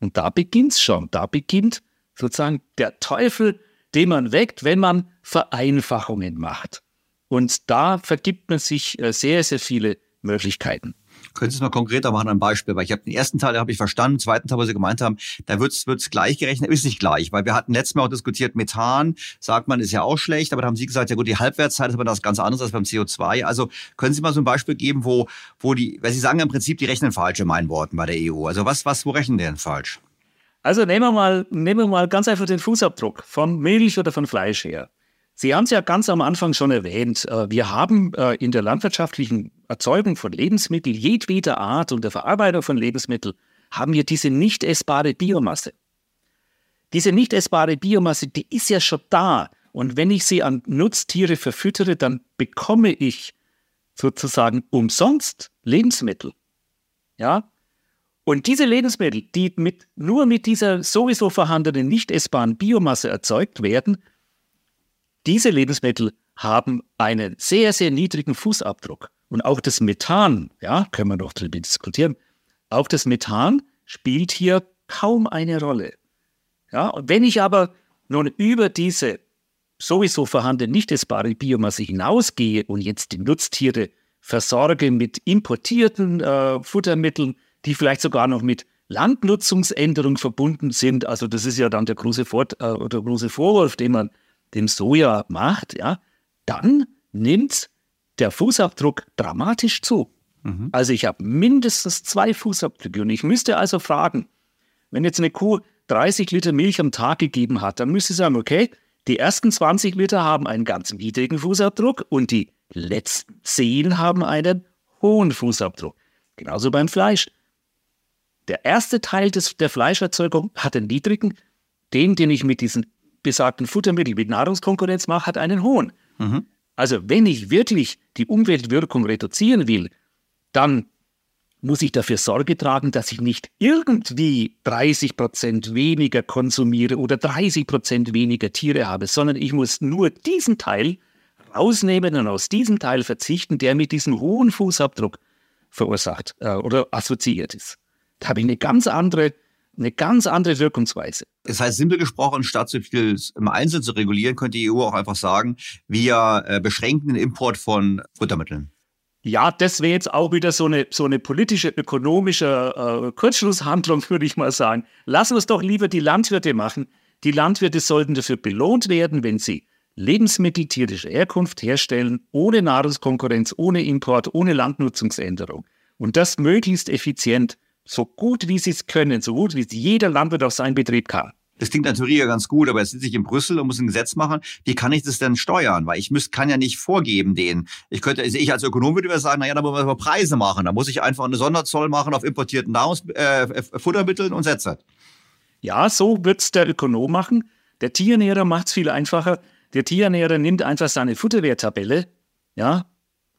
Und da beginnt's schon. Da beginnt sozusagen der Teufel, den man weckt, wenn man Vereinfachungen macht. Und da vergibt man sich äh, sehr, sehr viele Möglichkeiten. Können Sie es mal konkreter machen, ein Beispiel? Weil ich habe den ersten Teil, habe ich verstanden, den zweiten Teil, wo Sie gemeint haben, da wird es gleich gerechnet, ist nicht gleich, weil wir hatten letztes Mal auch diskutiert, Methan, sagt man, ist ja auch schlecht, aber da haben Sie gesagt, ja gut, die Halbwertszeit ist aber das ganz anderes als beim CO2. Also können Sie mal so ein Beispiel geben, wo, wo die, weil Sie sagen im Prinzip, die rechnen falsch in meinen Worten bei der EU. Also was, was, wo rechnen die denn falsch? Also nehmen wir mal, nehmen wir mal ganz einfach den Fußabdruck von Milch oder von Fleisch her. Sie haben es ja ganz am Anfang schon erwähnt. Äh, wir haben äh, in der landwirtschaftlichen Erzeugung von Lebensmitteln jedweder Art und der Verarbeitung von Lebensmitteln haben wir diese nicht essbare Biomasse. Diese nicht essbare Biomasse, die ist ja schon da. Und wenn ich sie an Nutztiere verfüttere, dann bekomme ich sozusagen umsonst Lebensmittel. Ja? Und diese Lebensmittel, die mit, nur mit dieser sowieso vorhandenen nicht essbaren Biomasse erzeugt werden, diese Lebensmittel haben einen sehr, sehr niedrigen Fußabdruck. Und auch das Methan, ja, können wir noch darüber diskutieren, auch das Methan spielt hier kaum eine Rolle. Ja, und wenn ich aber nun über diese sowieso vorhandene nicht essbare Biomasse hinausgehe und jetzt die Nutztiere versorge mit importierten äh, Futtermitteln, die vielleicht sogar noch mit Landnutzungsänderung verbunden sind, also das ist ja dann der große, Vor äh, der große Vorwurf, den man dem Soja macht, ja, dann nimmt der Fußabdruck dramatisch zu. Mhm. Also ich habe mindestens zwei Fußabdrücke und ich müsste also fragen, wenn jetzt eine Kuh 30 Liter Milch am Tag gegeben hat, dann müsste ich sagen, okay, die ersten 20 Liter haben einen ganz niedrigen Fußabdruck und die letzten 10 haben einen hohen Fußabdruck. Genauso beim Fleisch. Der erste Teil des, der Fleischerzeugung hat einen niedrigen, den, den ich mit diesen besagten Futtermittel mit Nahrungskonkurrenz mache, hat einen hohen. Mhm. Also wenn ich wirklich die Umweltwirkung reduzieren will, dann muss ich dafür Sorge tragen, dass ich nicht irgendwie 30 Prozent weniger konsumiere oder 30 Prozent weniger Tiere habe, sondern ich muss nur diesen Teil rausnehmen und aus diesem Teil verzichten, der mit diesem hohen Fußabdruck verursacht äh, oder assoziiert ist. Da habe ich eine ganz andere eine ganz andere Wirkungsweise. Das heißt, simpel gesprochen, statt so viel im Einzelnen zu regulieren, könnte die EU auch einfach sagen, wir äh, beschränken den Import von Futtermitteln. Ja, das wäre jetzt auch wieder so eine, so eine politische, ökonomische äh, Kurzschlusshandlung, würde ich mal sagen. Lassen wir es doch lieber die Landwirte machen. Die Landwirte sollten dafür belohnt werden, wenn sie Lebensmittel tierischer Herkunft herstellen, ohne Nahrungskonkurrenz, ohne Import, ohne Landnutzungsänderung. Und das möglichst effizient so gut wie sie es können, so gut wie es jeder Landwirt auf seinen Betrieb kann. Das klingt natürlich ja ganz gut, aber jetzt sitze ich in Brüssel und muss ein Gesetz machen. Wie kann ich das denn steuern? Weil ich muss, kann ja nicht vorgeben denen. Ich könnte, also ich als Ökonom würde sagen, naja, da muss man Preise machen. Da muss ich einfach eine Sonderzoll machen auf importierten Nahrungsfuttermitteln äh, und Sätze. Ja, so wird es der Ökonom machen. Der Tierernährer macht es viel einfacher. Der Tierernährer nimmt einfach seine Futterwerttabelle, ja,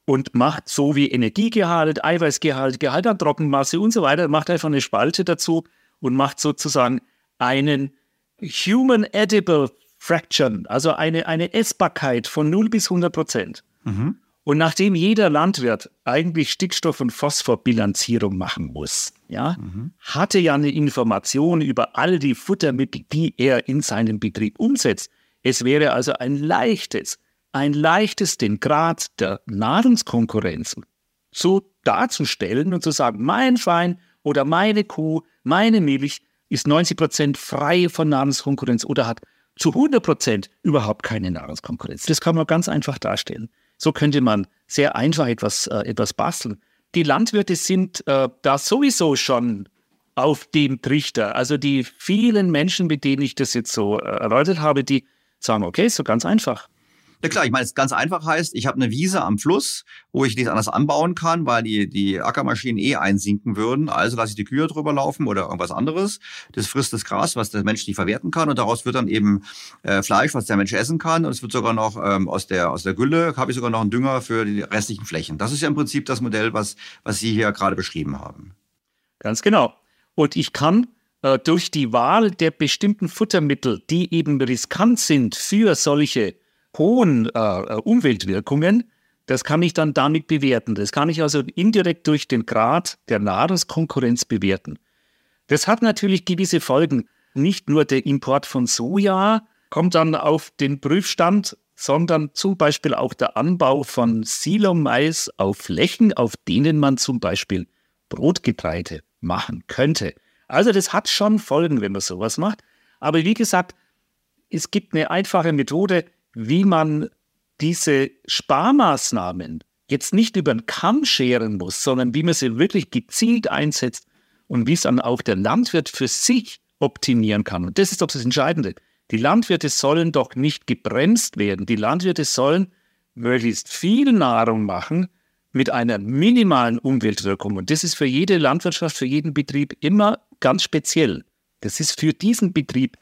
und macht so wie Energiegehalt, Eiweißgehalt, Gehalt an Trockenmasse und so weiter, macht einfach eine Spalte dazu und macht sozusagen einen Human Edible Fraction, also eine, eine Essbarkeit von 0 bis 100 Prozent. Mhm. Und nachdem jeder Landwirt eigentlich Stickstoff- und Phosphorbilanzierung machen muss, ja, mhm. hatte ja eine Information über all die Futtermittel, die er in seinem Betrieb umsetzt. Es wäre also ein leichtes, ein leichtes den Grad der Nahrungskonkurrenz so darzustellen und zu sagen, mein Schwein oder meine Kuh, meine Milch ist 90 Prozent frei von Nahrungskonkurrenz oder hat zu 100 Prozent überhaupt keine Nahrungskonkurrenz. Das kann man ganz einfach darstellen. So könnte man sehr einfach etwas, äh, etwas basteln. Die Landwirte sind äh, da sowieso schon auf dem Trichter. Also die vielen Menschen, mit denen ich das jetzt so äh, erläutert habe, die sagen, okay, so ganz einfach. Ja klar, ich meine, es ganz einfach heißt, ich habe eine Wiese am Fluss, wo ich nichts anders anbauen kann, weil die, die Ackermaschinen eh einsinken würden. Also lasse ich die Kühe drüber laufen oder irgendwas anderes. Das frisst das Gras, was der Mensch nicht verwerten kann. Und daraus wird dann eben äh, Fleisch, was der Mensch essen kann. Und es wird sogar noch ähm, aus, der, aus der Gülle, habe ich sogar noch einen Dünger für die restlichen Flächen. Das ist ja im Prinzip das Modell, was, was Sie hier gerade beschrieben haben. Ganz genau. Und ich kann äh, durch die Wahl der bestimmten Futtermittel, die eben riskant sind für solche hohen äh, äh, Umweltwirkungen, das kann ich dann damit bewerten. Das kann ich also indirekt durch den Grad der Nahrungskonkurrenz bewerten. Das hat natürlich gewisse Folgen. Nicht nur der Import von Soja kommt dann auf den Prüfstand, sondern zum Beispiel auch der Anbau von Silomais auf Flächen, auf denen man zum Beispiel Brotgetreide machen könnte. Also das hat schon Folgen, wenn man sowas macht. Aber wie gesagt, es gibt eine einfache Methode, wie man diese Sparmaßnahmen jetzt nicht über den Kamm scheren muss, sondern wie man sie wirklich gezielt einsetzt und wie es dann auch der Landwirt für sich optimieren kann. Und das ist doch das Entscheidende. Die Landwirte sollen doch nicht gebremst werden. Die Landwirte sollen möglichst viel Nahrung machen mit einer minimalen Umweltwirkung. Und das ist für jede Landwirtschaft, für jeden Betrieb immer ganz speziell. Das ist für diesen Betrieb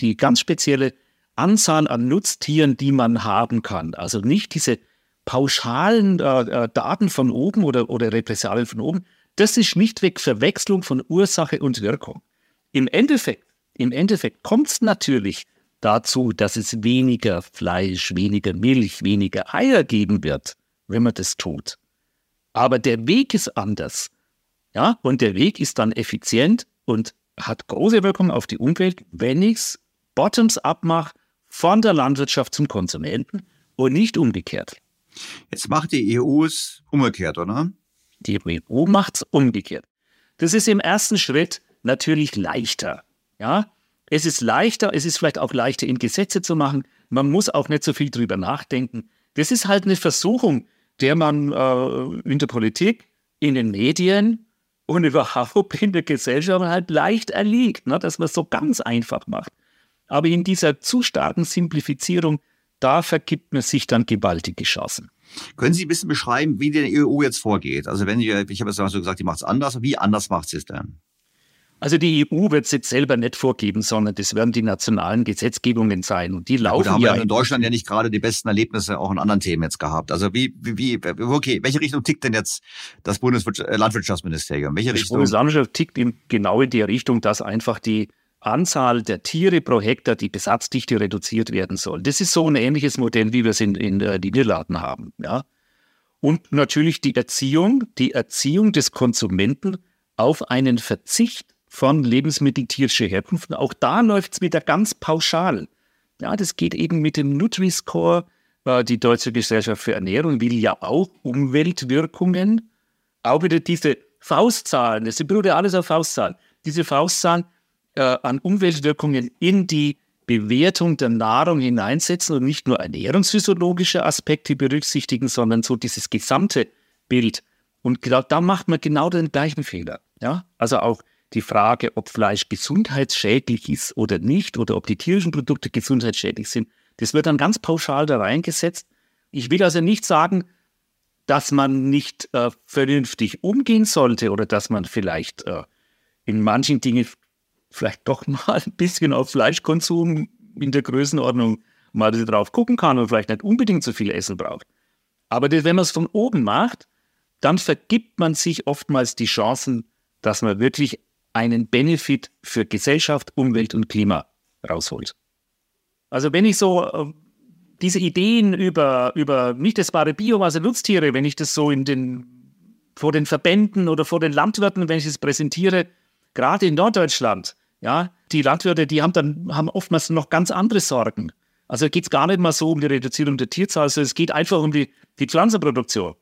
die ganz spezielle Anzahl an Nutztieren, die man haben kann. Also nicht diese pauschalen äh, äh Daten von oben oder, oder Repressalien von oben. Das ist schlichtweg Verwechslung von Ursache und Wirkung. Im Endeffekt, im Endeffekt kommt es natürlich dazu, dass es weniger Fleisch, weniger Milch, weniger Eier geben wird, wenn man das tut. Aber der Weg ist anders. Ja, und der Weg ist dann effizient und hat große Wirkung auf die Umwelt, wenn ich es bottoms-up mache, von der Landwirtschaft zum Konsumenten und nicht umgekehrt. Jetzt macht die EU es umgekehrt, oder? Die EU macht es umgekehrt. Das ist im ersten Schritt natürlich leichter. Ja, es ist leichter, es ist vielleicht auch leichter, in Gesetze zu machen. Man muss auch nicht so viel drüber nachdenken. Das ist halt eine Versuchung, der man äh, in der Politik, in den Medien und überhaupt in der Gesellschaft halt leicht erliegt, ne? dass man es so ganz einfach macht. Aber in dieser zu starken Simplifizierung, da vergibt man sich dann gewaltige Chancen. Können Sie ein bisschen beschreiben, wie die EU jetzt vorgeht? Also wenn ich, ich habe es so gesagt, die macht es anders. Wie anders macht sie es denn? Also die EU wird es jetzt selber nicht vorgeben, sondern das werden die nationalen Gesetzgebungen sein. Und die laufen ja. Da haben wir in Deutschland ja nicht gerade die besten Erlebnisse auch in anderen Themen jetzt gehabt. Also wie, wie, wie okay, welche Richtung tickt denn jetzt das Bundeslandwirtschaftsministerium? Welche das Richtung? Bundeslandwirtschaft tickt in, genau in die Richtung, dass einfach die Anzahl der Tiere pro Hektar, die Besatzdichte reduziert werden soll. Das ist so ein ähnliches Modell, wie wir es in, in äh, den Niederlanden haben. Ja? Und natürlich die Erziehung, die Erziehung des Konsumenten auf einen Verzicht von Lebensmitteln tierischer Herkunft. Auch da läuft es wieder ganz pauschal. Ja, das geht eben mit dem Nutri-Score. Äh, die Deutsche Gesellschaft für Ernährung will ja auch Umweltwirkungen. Auch wieder diese Faustzahlen, das beruht ja alles auf Faustzahlen. Diese Faustzahlen äh, an Umweltwirkungen in die Bewertung der Nahrung hineinsetzen und nicht nur ernährungsphysiologische Aspekte berücksichtigen, sondern so dieses gesamte Bild. Und genau, da macht man genau den gleichen Fehler. Ja? Also auch die Frage, ob Fleisch gesundheitsschädlich ist oder nicht, oder ob die tierischen Produkte gesundheitsschädlich sind, das wird dann ganz pauschal da reingesetzt. Ich will also nicht sagen, dass man nicht äh, vernünftig umgehen sollte oder dass man vielleicht äh, in manchen Dingen vielleicht doch mal ein bisschen auf Fleischkonsum in der Größenordnung mal drauf gucken kann und vielleicht nicht unbedingt so viel Essen braucht. Aber das, wenn man es von oben macht, dann vergibt man sich oftmals die Chancen, dass man wirklich einen Benefit für Gesellschaft, Umwelt und Klima rausholt. Also wenn ich so äh, diese Ideen über, über nicht essbare Biomasse, Nutztiere, wenn ich das so in den, vor den Verbänden oder vor den Landwirten, wenn ich es präsentiere, gerade in Norddeutschland, ja, die Landwirte, die haben dann haben oftmals noch ganz andere Sorgen. Also geht es gar nicht mal so um die Reduzierung der Tierzahl, sondern es geht einfach um die, die Pflanzenproduktion.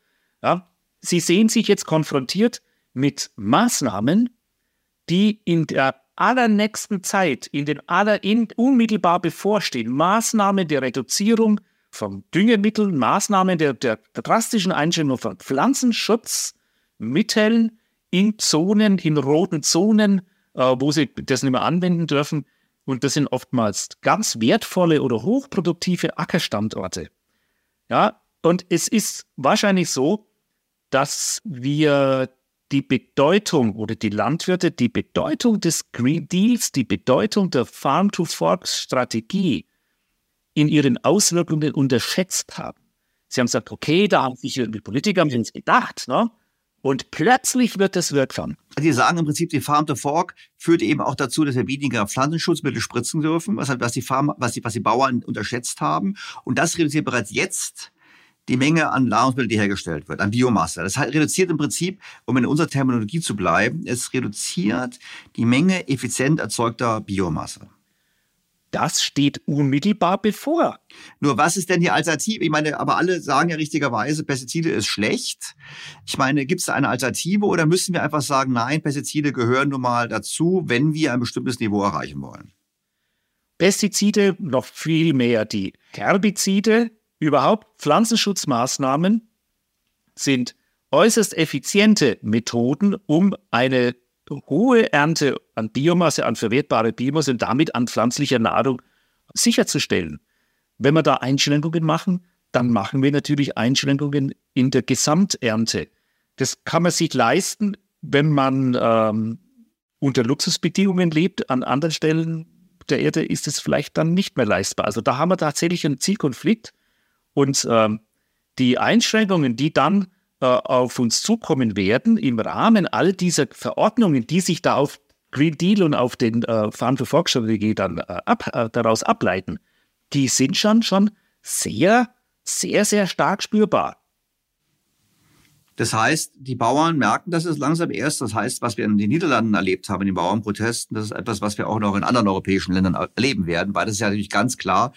Ja. Sie sehen sich jetzt konfrontiert mit Maßnahmen, die in der allernächsten Zeit, in den aller in, unmittelbar bevorstehen, Maßnahmen der Reduzierung von Düngemitteln, Maßnahmen der, der, drastischen Einstellung von Pflanzenschutzmitteln in Zonen, in roten Zonen, wo sie das nicht mehr anwenden dürfen. Und das sind oftmals ganz wertvolle oder hochproduktive Ackerstandorte. Ja, und es ist wahrscheinlich so, dass wir die Bedeutung oder die Landwirte die Bedeutung des Green Deals, die Bedeutung der Farm-to-Fork-Strategie in ihren Auswirkungen unterschätzt haben. Sie haben gesagt, okay, da haben sich die Politiker haben uns gedacht, ne? Und plötzlich wird es wirksam. Die sagen im Prinzip, die Farm to Fork führt eben auch dazu, dass wir weniger Pflanzenschutzmittel spritzen dürfen, was, was, die, Farm, was, die, was die Bauern unterschätzt haben. Und das reduziert bereits jetzt die Menge an Nahrungsmitteln, die hergestellt wird, an Biomasse. Das reduziert im Prinzip, um in unserer Terminologie zu bleiben, es reduziert die Menge effizient erzeugter Biomasse. Das steht unmittelbar bevor. Nur was ist denn die Alternative? Ich meine, aber alle sagen ja richtigerweise, Pestizide ist schlecht. Ich meine, gibt es da eine Alternative oder müssen wir einfach sagen, nein, Pestizide gehören nun mal dazu, wenn wir ein bestimmtes Niveau erreichen wollen? Pestizide, noch viel mehr die Herbizide, überhaupt Pflanzenschutzmaßnahmen sind äußerst effiziente Methoden, um eine hohe Ernte an Biomasse, an verwertbare Biomasse und damit an pflanzlicher Nahrung sicherzustellen. Wenn wir da Einschränkungen machen, dann machen wir natürlich Einschränkungen in der Gesamternte. Das kann man sich leisten, wenn man ähm, unter Luxusbedingungen lebt. An anderen Stellen der Erde ist es vielleicht dann nicht mehr leistbar. Also da haben wir tatsächlich einen Zielkonflikt. Und ähm, die Einschränkungen, die dann äh, auf uns zukommen werden, im Rahmen all dieser Verordnungen, die sich da auf Green Deal und auf den äh, Farm to Fork Strategie dann äh, ab, äh, daraus ableiten, die sind schon, schon sehr, sehr, sehr stark spürbar. Das heißt, die Bauern merken das jetzt langsam erst. Das heißt, was wir in den Niederlanden erlebt haben, in den Bauernprotesten, das ist etwas, was wir auch noch in anderen europäischen Ländern erleben werden, weil das ja natürlich ganz klar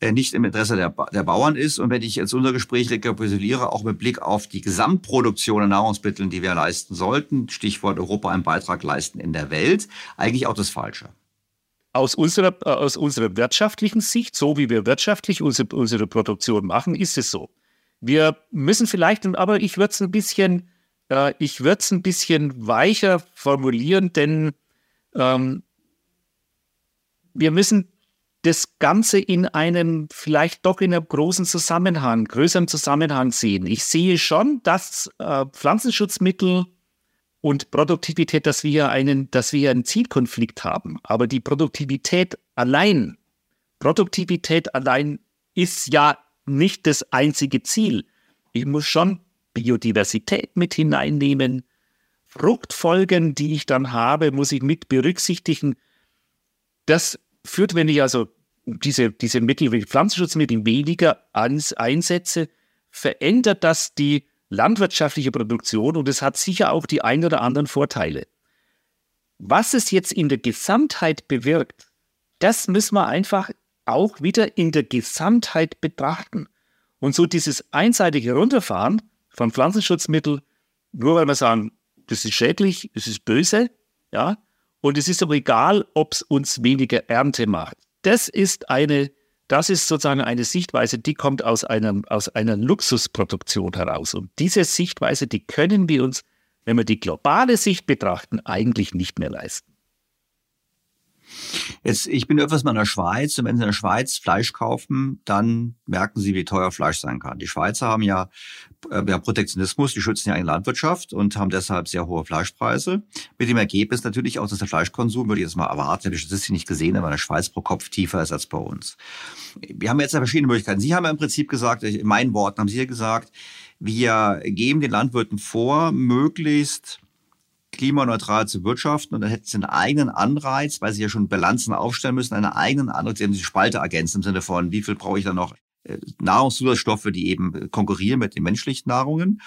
äh, nicht im Interesse der, der Bauern ist. Und wenn ich jetzt unser Gespräch rekapituliere, auch mit Blick auf die Gesamtproduktion an Nahrungsmitteln, die wir leisten sollten, Stichwort Europa einen Beitrag leisten in der Welt, eigentlich auch das Falsche aus unserer, äh, aus unserer wirtschaftlichen Sicht, so wie wir wirtschaftlich unsere, unsere Produktion machen, ist es so. Wir müssen vielleicht, aber ich würde es ein bisschen, äh, ich würde ein bisschen weicher formulieren, denn ähm, wir müssen das Ganze in einem, vielleicht doch in einem großen Zusammenhang, größeren Zusammenhang sehen. Ich sehe schon, dass äh, Pflanzenschutzmittel und Produktivität, dass wir einen, dass wir einen Zielkonflikt haben. Aber die Produktivität allein, Produktivität allein ist ja nicht das einzige Ziel. Ich muss schon Biodiversität mit hineinnehmen. Fruchtfolgen, die ich dann habe, muss ich mit berücksichtigen. Das führt, wenn ich also diese, diese Mittel wie Pflanzenschutzmittel weniger ans, einsetze, verändert das die landwirtschaftliche Produktion und es hat sicher auch die ein oder anderen Vorteile. Was es jetzt in der Gesamtheit bewirkt, das müssen wir einfach auch wieder in der Gesamtheit betrachten. Und so dieses einseitige Runterfahren von Pflanzenschutzmitteln, nur weil wir sagen, das ist schädlich, das ist böse, ja, und es ist aber egal, ob es uns weniger Ernte macht. Das ist eine, das ist sozusagen eine Sichtweise, die kommt aus, einem, aus einer Luxusproduktion heraus. Und diese Sichtweise, die können wir uns, wenn wir die globale Sicht betrachten, eigentlich nicht mehr leisten. Jetzt, ich bin öfters mal in der Schweiz und wenn Sie in der Schweiz Fleisch kaufen, dann merken Sie, wie teuer Fleisch sein kann. Die Schweizer haben ja, äh, ja Protektionismus, die schützen ja eine Landwirtschaft und haben deshalb sehr hohe Fleischpreise. Mit dem Ergebnis natürlich auch, dass der Fleischkonsum, würde ich jetzt mal erwarten, habe ich das nicht gesehen, aber in der Schweiz pro Kopf tiefer ist als bei uns. Wir haben jetzt ja verschiedene Möglichkeiten. Sie haben ja im Prinzip gesagt, in meinen Worten haben Sie ja gesagt, wir geben den Landwirten vor, möglichst klimaneutral zu wirtschaften und dann hätten sie einen eigenen Anreiz, weil sie ja schon Bilanzen aufstellen müssen, einen eigenen Anreiz, sie haben die Spalte ergänzt im Sinne von, wie viel brauche ich dann noch äh, Nahrungszusatzstoffe, die eben konkurrieren mit den menschlichen Nahrungen.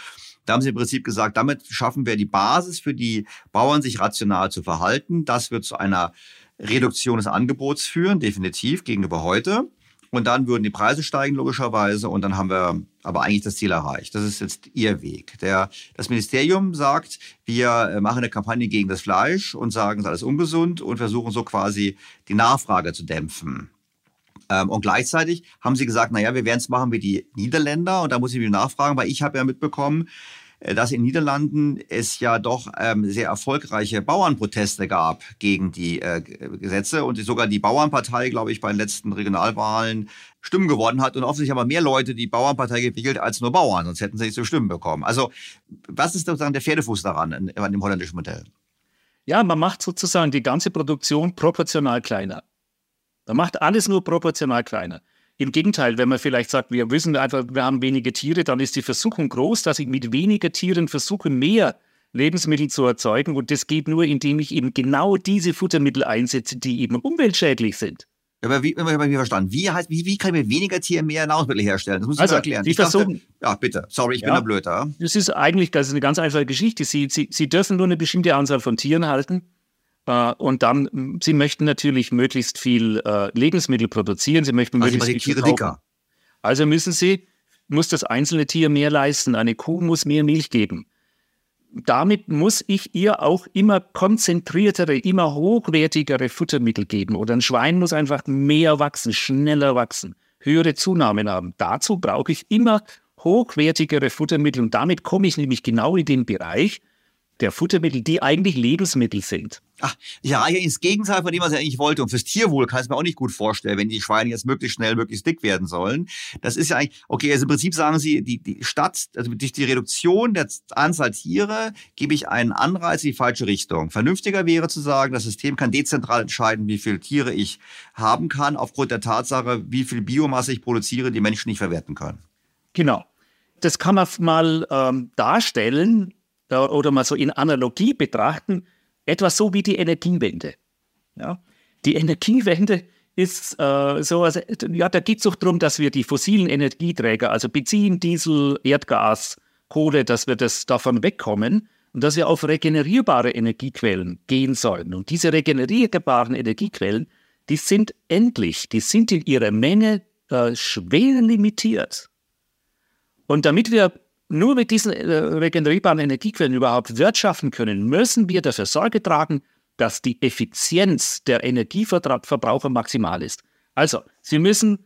Da haben sie im Prinzip gesagt, damit schaffen wir die Basis für die Bauern, sich rational zu verhalten. Das wird zu einer Reduktion des Angebots führen, definitiv gegenüber heute. Und dann würden die Preise steigen, logischerweise. Und dann haben wir aber eigentlich das Ziel erreicht. Das ist jetzt Ihr Weg. Der, das Ministerium sagt, wir äh, machen eine Kampagne gegen das Fleisch und sagen, es ist alles ungesund und versuchen so quasi die Nachfrage zu dämpfen. Ähm, und gleichzeitig haben sie gesagt, naja, wir werden es machen wie die Niederländer. Und da muss ich mich nachfragen, weil ich habe ja mitbekommen, dass in Niederlanden es ja doch ähm, sehr erfolgreiche Bauernproteste gab gegen die äh, Gesetze und sogar die Bauernpartei, glaube ich, bei den letzten Regionalwahlen Stimmen gewonnen hat und offensichtlich haben mehr Leute die Bauernpartei gewählt als nur Bauern, sonst hätten sie nicht so Stimmen bekommen. Also was ist sozusagen der Pferdefuß daran an dem holländischen Modell? Ja, man macht sozusagen die ganze Produktion proportional kleiner. Man macht alles nur proportional kleiner. Im Gegenteil, wenn man vielleicht sagt, wir wissen einfach, wir haben wenige Tiere, dann ist die Versuchung groß, dass ich mit weniger Tieren versuche, mehr Lebensmittel zu erzeugen. Und das geht nur, indem ich eben genau diese Futtermittel einsetze, die eben umweltschädlich sind. Aber wie, immer habe ich verstanden. Wie heißt, wie, wie kann ich mit weniger Tieren mehr Nahrungsmittel herstellen? Das muss ich also, erklären. Die versuchen, ja, bitte. Sorry, ich ja, bin da blöd. Das ist eigentlich das ist eine ganz einfache Geschichte. Sie, Sie, Sie dürfen nur eine bestimmte Anzahl von Tieren halten und dann, Sie möchten natürlich möglichst viel äh, Lebensmittel produzieren. Sie möchten also möglichst viel Tiere. Also müssen Sie, muss das einzelne Tier mehr leisten. Eine Kuh muss mehr Milch geben. Damit muss ich ihr auch immer konzentriertere, immer hochwertigere Futtermittel geben. Oder ein Schwein muss einfach mehr wachsen, schneller wachsen, höhere Zunahmen haben. Dazu brauche ich immer hochwertigere Futtermittel. Und damit komme ich nämlich genau in den Bereich, der Futtermittel, die eigentlich Lebensmittel sind. Ach, ja, ins Gegenteil von dem, was ich eigentlich wollte. Und fürs Tierwohl kann ich mir auch nicht gut vorstellen, wenn die Schweine jetzt möglichst schnell, möglichst dick werden sollen. Das ist ja eigentlich, okay, also im Prinzip sagen Sie, die, die Stadt, also durch die Reduktion der Anzahl Tiere gebe ich einen Anreiz in die falsche Richtung. Vernünftiger wäre zu sagen, das System kann dezentral entscheiden, wie viele Tiere ich haben kann, aufgrund der Tatsache, wie viel Biomasse ich produziere, die Menschen nicht verwerten können. Genau. Das kann man mal ähm, darstellen oder mal so in Analogie betrachten, etwas so wie die Energiewende. Ja? Die Energiewende ist äh, so, also, ja, da geht es doch darum, dass wir die fossilen Energieträger, also Benzin, Diesel, Erdgas, Kohle, dass wir das davon wegkommen und dass wir auf regenerierbare Energiequellen gehen sollen. Und diese regenerierbaren Energiequellen, die sind endlich, die sind in ihrer Menge äh, schwer limitiert. Und damit wir nur mit diesen äh, regenerierbaren Energiequellen überhaupt wirtschaften können, müssen wir dafür Sorge tragen, dass die Effizienz der Energieverbraucher maximal ist. Also, Sie müssen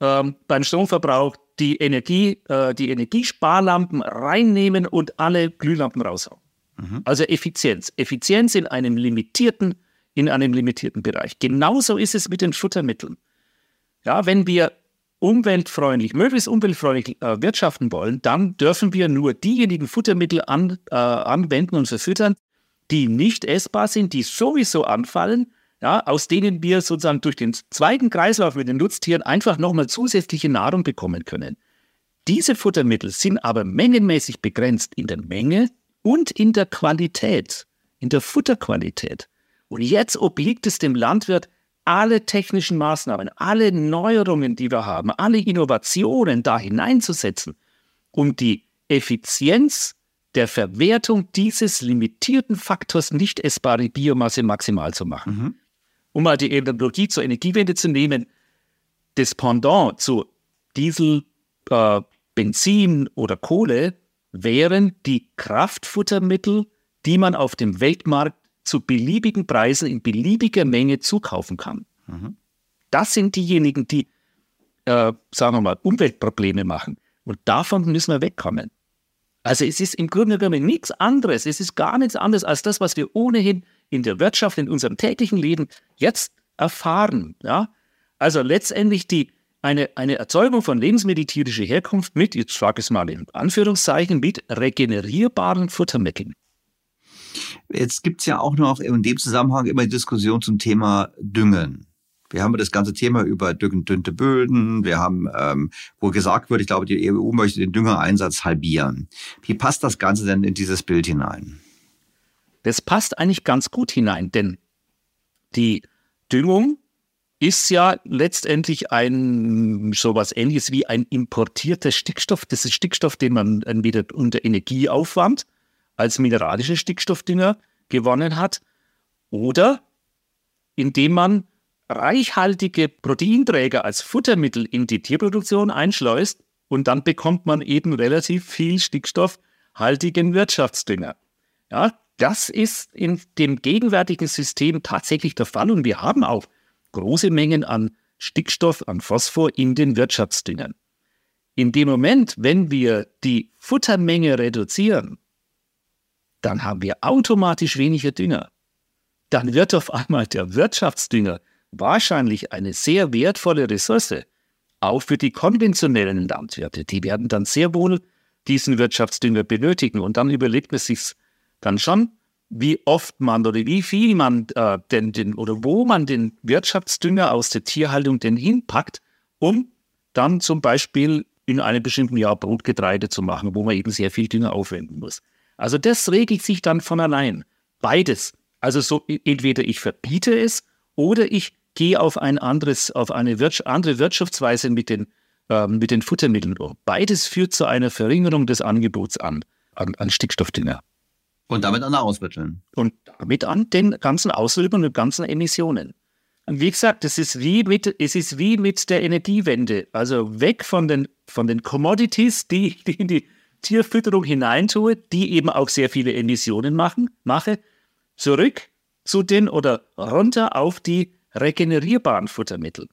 ähm, beim Stromverbrauch die, Energie, äh, die Energiesparlampen reinnehmen und alle Glühlampen raushauen. Mhm. Also Effizienz. Effizienz in einem limitierten, in einem limitierten Bereich. Genauso ist es mit den Futtermitteln. Ja, wenn wir umweltfreundlich, möglichst umweltfreundlich äh, wirtschaften wollen, dann dürfen wir nur diejenigen Futtermittel an, äh, anwenden und verfüttern, die nicht essbar sind, die sowieso anfallen, ja, aus denen wir sozusagen durch den zweiten Kreislauf mit den Nutztieren einfach nochmal zusätzliche Nahrung bekommen können. Diese Futtermittel sind aber mengenmäßig begrenzt in der Menge und in der Qualität, in der Futterqualität. Und jetzt obliegt es dem Landwirt, alle technischen Maßnahmen, alle Neuerungen, die wir haben, alle Innovationen da hineinzusetzen, um die Effizienz der Verwertung dieses limitierten Faktors nicht essbare Biomasse maximal zu machen. Mhm. Um mal die Analogie zur Energiewende zu nehmen, das Pendant zu Diesel, äh, Benzin oder Kohle wären die Kraftfuttermittel, die man auf dem Weltmarkt zu beliebigen Preisen in beliebiger Menge zukaufen kann. Mhm. Das sind diejenigen, die, äh, sagen wir mal, Umweltprobleme machen. Und davon müssen wir wegkommen. Also es ist im Grunde genommen nichts anderes, es ist gar nichts anderes als das, was wir ohnehin in der Wirtschaft, in unserem täglichen Leben jetzt erfahren. Ja? Also letztendlich die, eine, eine Erzeugung von Lebensmitteln tierischer Herkunft mit, jetzt sage ich es mal in Anführungszeichen, mit regenerierbaren Futtermitteln. Jetzt gibt es ja auch noch in dem Zusammenhang immer die Diskussion zum Thema Düngen. Wir haben das ganze Thema über dünte Böden. Wir haben, ähm, wo gesagt wird, ich glaube, die EU möchte den Düngereinsatz halbieren. Wie passt das Ganze denn in dieses Bild hinein? Das passt eigentlich ganz gut hinein, denn die Düngung ist ja letztendlich ein sowas ähnliches wie ein importierter Stickstoff. Das ist Stickstoff, den man entweder unter Energieaufwand als mineralischer Stickstoffdünger gewonnen hat oder indem man reichhaltige Proteinträger als Futtermittel in die Tierproduktion einschleust und dann bekommt man eben relativ viel stickstoffhaltigen Wirtschaftsdünger. Ja, das ist in dem gegenwärtigen System tatsächlich der Fall und wir haben auch große Mengen an Stickstoff, an Phosphor in den Wirtschaftsdüngern. In dem Moment, wenn wir die Futtermenge reduzieren, dann haben wir automatisch weniger Dünger. Dann wird auf einmal der Wirtschaftsdünger wahrscheinlich eine sehr wertvolle Ressource, auch für die konventionellen Landwirte. Die werden dann sehr wohl diesen Wirtschaftsdünger benötigen. Und dann überlegt man sich dann schon, wie oft man oder wie viel man äh, denn den oder wo man den Wirtschaftsdünger aus der Tierhaltung denn hinpackt, um dann zum Beispiel in einem bestimmten Jahr Brotgetreide zu machen, wo man eben sehr viel Dünger aufwenden muss. Also das regelt sich dann von allein. Beides. Also so entweder ich verbiete es oder ich gehe auf ein anderes, auf eine Wirtschaft, andere Wirtschaftsweise mit den, äh, mit den Futtermitteln um. Beides führt zu einer Verringerung des Angebots an, an, an Stickstoffdünger. Und damit an Nahrungsmitteln. Und damit an den ganzen Auswirkungen und ganzen Emissionen. Und wie gesagt, es ist wie mit, es ist wie mit der Energiewende. Also weg von den, von den Commodities, die, die die Tierfütterung hineintue, die eben auch sehr viele Emissionen machen, mache, zurück zu den oder runter auf die regenerierbaren Futtermittel.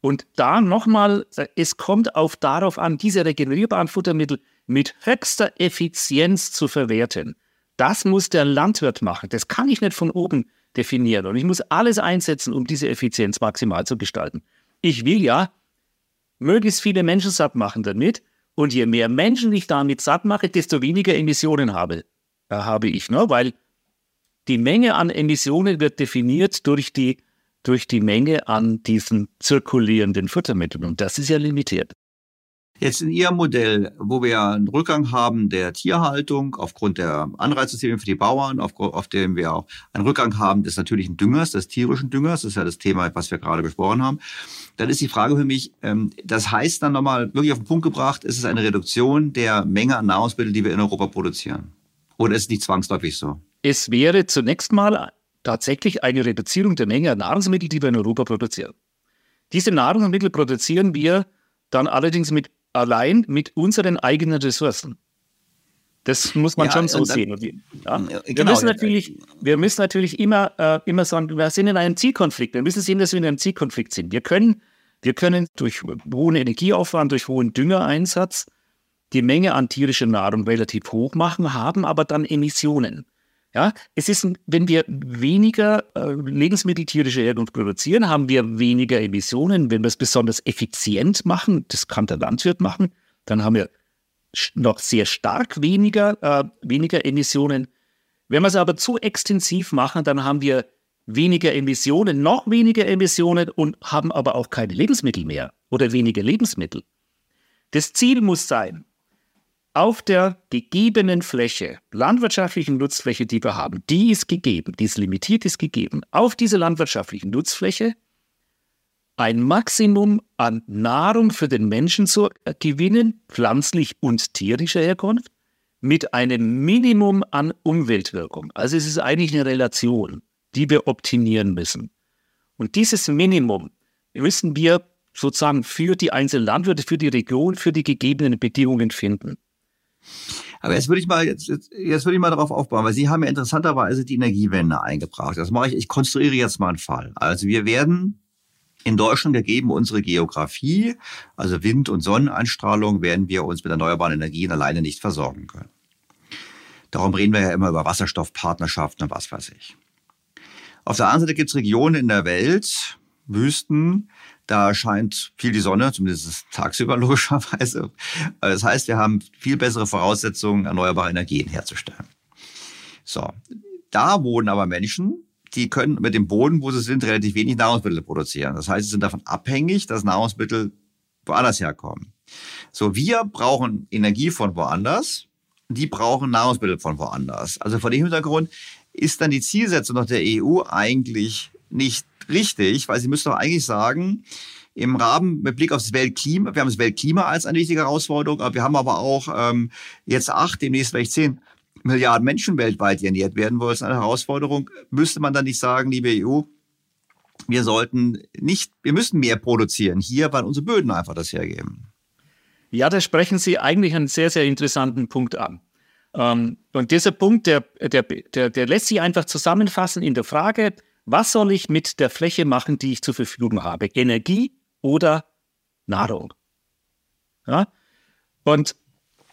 Und da nochmal, es kommt auf darauf an, diese regenerierbaren Futtermittel mit höchster Effizienz zu verwerten. Das muss der Landwirt machen. Das kann ich nicht von oben definieren. Und ich muss alles einsetzen, um diese Effizienz maximal zu gestalten. Ich will ja möglichst viele Menschen satt machen damit. Und je mehr Menschen ich damit satt mache, desto weniger Emissionen habe, äh, habe ich. Ne? Weil die Menge an Emissionen wird definiert durch die, durch die Menge an diesen zirkulierenden Futtermitteln. Und das ist ja limitiert. Jetzt in Ihrem Modell, wo wir einen Rückgang haben der Tierhaltung aufgrund der Anreizsysteme für die Bauern, auf, auf dem wir auch einen Rückgang haben des natürlichen Düngers, des tierischen Düngers, das ist ja das Thema, was wir gerade besprochen haben, dann ist die Frage für mich, ähm, das heißt dann nochmal wirklich auf den Punkt gebracht, ist es eine Reduktion der Menge an Nahrungsmitteln, die wir in Europa produzieren? Oder ist es nicht zwangsläufig so? Es wäre zunächst mal tatsächlich eine Reduzierung der Menge an Nahrungsmitteln, die wir in Europa produzieren. Diese Nahrungsmittel produzieren wir dann allerdings mit allein mit unseren eigenen Ressourcen. Das muss man ja, schon so dann, sehen. Ja. Wir, genau, müssen natürlich, wir müssen natürlich immer, äh, immer sagen, wir sind in einem Zielkonflikt. Wir müssen sehen, dass wir in einem Zielkonflikt sind. Wir können, wir können durch hohen Energieaufwand, durch hohen Düngereinsatz die Menge an tierischer Nahrung relativ hoch machen, haben aber dann Emissionen. Ja, es ist, wenn wir weniger äh, Lebensmittel tierischer Herkunft produzieren, haben wir weniger Emissionen. Wenn wir es besonders effizient machen, das kann der Landwirt machen, dann haben wir noch sehr stark weniger, äh, weniger Emissionen. Wenn wir es aber zu extensiv machen, dann haben wir weniger Emissionen, noch weniger Emissionen und haben aber auch keine Lebensmittel mehr oder weniger Lebensmittel. Das Ziel muss sein, auf der gegebenen Fläche, landwirtschaftlichen Nutzfläche, die wir haben, die ist gegeben, die ist limitiert, ist gegeben, auf dieser landwirtschaftlichen Nutzfläche ein Maximum an Nahrung für den Menschen zu gewinnen, pflanzlich und tierischer Herkunft, mit einem Minimum an Umweltwirkung. Also es ist eigentlich eine Relation, die wir optimieren müssen. Und dieses Minimum müssen wir sozusagen für die einzelnen Landwirte, für die Region, für die gegebenen Bedingungen finden. Aber jetzt würde ich mal jetzt, jetzt, jetzt würde ich mal darauf aufbauen, weil Sie haben ja interessanterweise die Energiewende eingebracht. Das mache ich. Ich konstruiere jetzt mal einen Fall. Also wir werden in Deutschland gegeben unsere Geografie, also Wind- und Sonneneinstrahlung, werden wir uns mit erneuerbaren Energien alleine nicht versorgen können. Darum reden wir ja immer über Wasserstoffpartnerschaften und was weiß ich. Auf der anderen Seite gibt es Regionen in der Welt, Wüsten, da scheint viel die Sonne, zumindest tagsüber logischerweise. Das heißt, wir haben viel bessere Voraussetzungen, erneuerbare Energien herzustellen. So, da wohnen aber Menschen, die können mit dem Boden, wo sie sind, relativ wenig Nahrungsmittel produzieren. Das heißt, sie sind davon abhängig, dass Nahrungsmittel woanders herkommen. So, wir brauchen Energie von woanders, die brauchen Nahrungsmittel von woanders. Also vor dem Hintergrund ist dann die Zielsetzung nach der EU eigentlich nicht richtig, weil sie müssen doch eigentlich sagen, im Rahmen mit Blick auf das Weltklima, wir haben das Weltklima als eine wichtige Herausforderung, aber wir haben aber auch ähm, jetzt acht, demnächst vielleicht zehn Milliarden Menschen weltweit, die ernährt werden wollen, ist eine Herausforderung. Müsste man dann nicht sagen, liebe EU, wir sollten nicht, wir müssen mehr produzieren hier, weil unsere Böden einfach das hergeben. Ja, da sprechen Sie eigentlich einen sehr, sehr interessanten Punkt an. Ähm, und dieser Punkt, der, der, der, der lässt sich einfach zusammenfassen in der Frage, was soll ich mit der Fläche machen, die ich zur Verfügung habe? Energie oder Nahrung? Ja? Und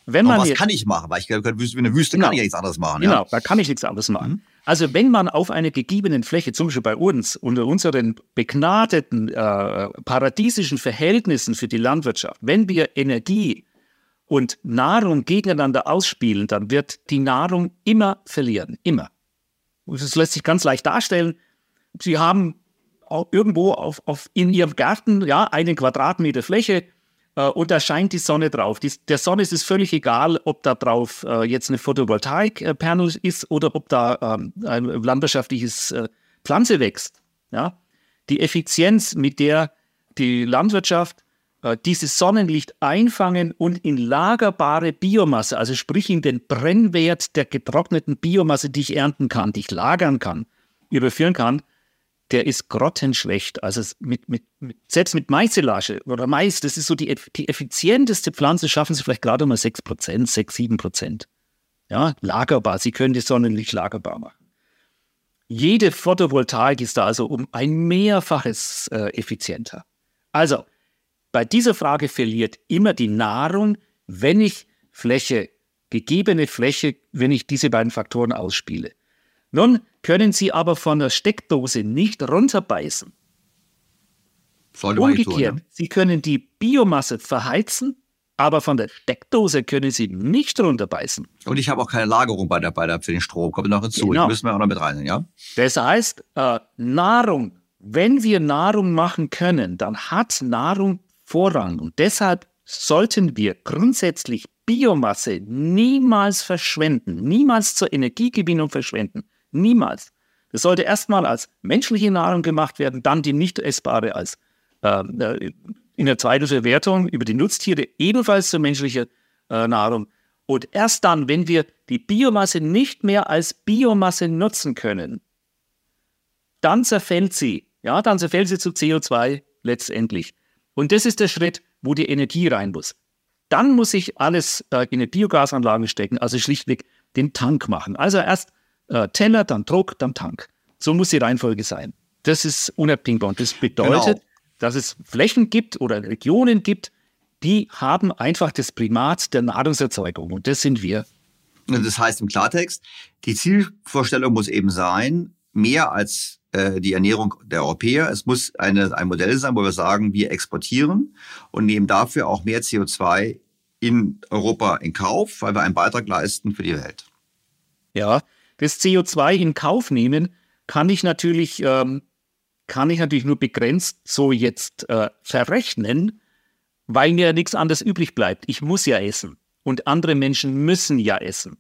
wenn man. Aber was jetzt, kann ich machen? Weil ich glaube, eine Wüste genau, kann ich ja nichts anderes machen. Genau, ja? da kann ich nichts anderes machen. Mhm. Also wenn man auf einer gegebenen Fläche, zum Beispiel bei uns, unter unseren begnadeten, äh, paradiesischen Verhältnissen für die Landwirtschaft, wenn wir Energie und Nahrung gegeneinander ausspielen, dann wird die Nahrung immer verlieren. Immer. Das lässt sich ganz leicht darstellen. Sie haben irgendwo auf, auf in Ihrem Garten ja, einen Quadratmeter Fläche äh, und da scheint die Sonne drauf. Die, der Sonne ist es völlig egal, ob da drauf äh, jetzt eine Photovoltaik-Panel ist oder ob da ähm, ein landwirtschaftliches äh, Pflanze wächst. Ja? Die Effizienz, mit der die Landwirtschaft äh, dieses Sonnenlicht einfangen und in lagerbare Biomasse, also sprich in den Brennwert der getrockneten Biomasse, die ich ernten kann, die ich lagern kann, überführen kann, der ist grottenschlecht. Also mit, mit, mit, selbst mit Maisilage oder Mais, das ist so die, die effizienteste Pflanze, schaffen sie vielleicht gerade mal 6%, 6, 7%. Ja, lagerbar. Sie können das Sonnenlicht lagerbar machen. Jede Photovoltaik ist da also um ein Mehrfaches äh, effizienter. Also, bei dieser Frage verliert immer die Nahrung, wenn ich Fläche, gegebene Fläche, wenn ich diese beiden Faktoren ausspiele. Nun können Sie aber von der Steckdose nicht runterbeißen. Sollte Umgekehrt, tun, ja? Sie können die Biomasse verheizen, aber von der Steckdose können Sie nicht runterbeißen. Und ich habe auch keine Lagerung bei der, bei der, für den Strom. Kommt noch hinzu. Genau. Das müssen wir auch noch mit rein, ja? Das heißt, äh, Nahrung, wenn wir Nahrung machen können, dann hat Nahrung Vorrang. Und deshalb sollten wir grundsätzlich Biomasse niemals verschwenden, niemals zur Energiegewinnung verschwenden. Niemals. Das sollte erstmal als menschliche Nahrung gemacht werden, dann die nicht essbare als äh, äh, in der zweiten Verwertung über die Nutztiere ebenfalls zur menschlichen äh, Nahrung. Und erst dann, wenn wir die Biomasse nicht mehr als Biomasse nutzen können, dann zerfällt sie. Ja, dann zerfällt sie zu CO2 letztendlich. Und das ist der Schritt, wo die Energie rein muss. Dann muss ich alles äh, in eine Biogasanlage stecken, also schlichtweg den Tank machen. Also erst äh, Teller, dann Druck, dann Tank. So muss die Reihenfolge sein. Das ist unabdingbar. Und das bedeutet, Genau. dass es Flächen gibt oder Regionen gibt, die haben einfach das Primat der Nahrungserzeugung. Und das sind wir. Das heißt im Klartext, die Zielvorstellung muss eben sein, mehr als äh, die Ernährung der Europäer. Es muss eine, ein Modell sein, wo wir sagen, wir exportieren und nehmen dafür auch mehr CO2 in Europa in Kauf, weil wir einen Beitrag leisten für die Welt. Ja, das CO2 in Kauf nehmen kann ich natürlich, ähm, kann ich natürlich nur begrenzt so jetzt äh, verrechnen, weil mir ja nichts anderes übrig bleibt. Ich muss ja essen und andere Menschen müssen ja essen.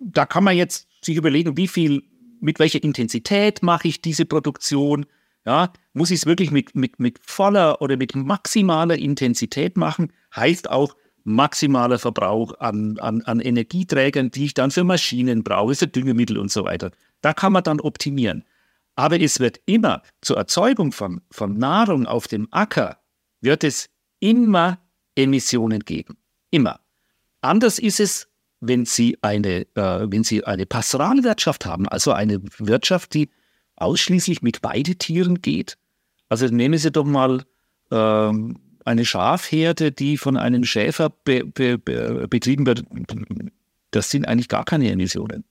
Da kann man jetzt sich überlegen, wie viel, mit welcher Intensität mache ich diese Produktion? Ja, muss ich es wirklich mit, mit, mit voller oder mit maximaler Intensität machen? Heißt auch maximaler Verbrauch an, an, an Energieträgern, die ich dann für Maschinen brauche, für Düngemittel und so weiter. Da kann man dann optimieren. Aber es wird immer zur Erzeugung von, von Nahrung auf dem Acker, wird es immer Emissionen geben. Immer. Anders ist es, wenn Sie eine, äh, wenn Sie eine Pastoralwirtschaft haben, also eine Wirtschaft, die ausschließlich mit Weidetieren geht. Also nehmen Sie doch mal ähm, eine Schafherde, die von einem Schäfer be, be, be, betrieben wird. Das sind eigentlich gar keine Emissionen.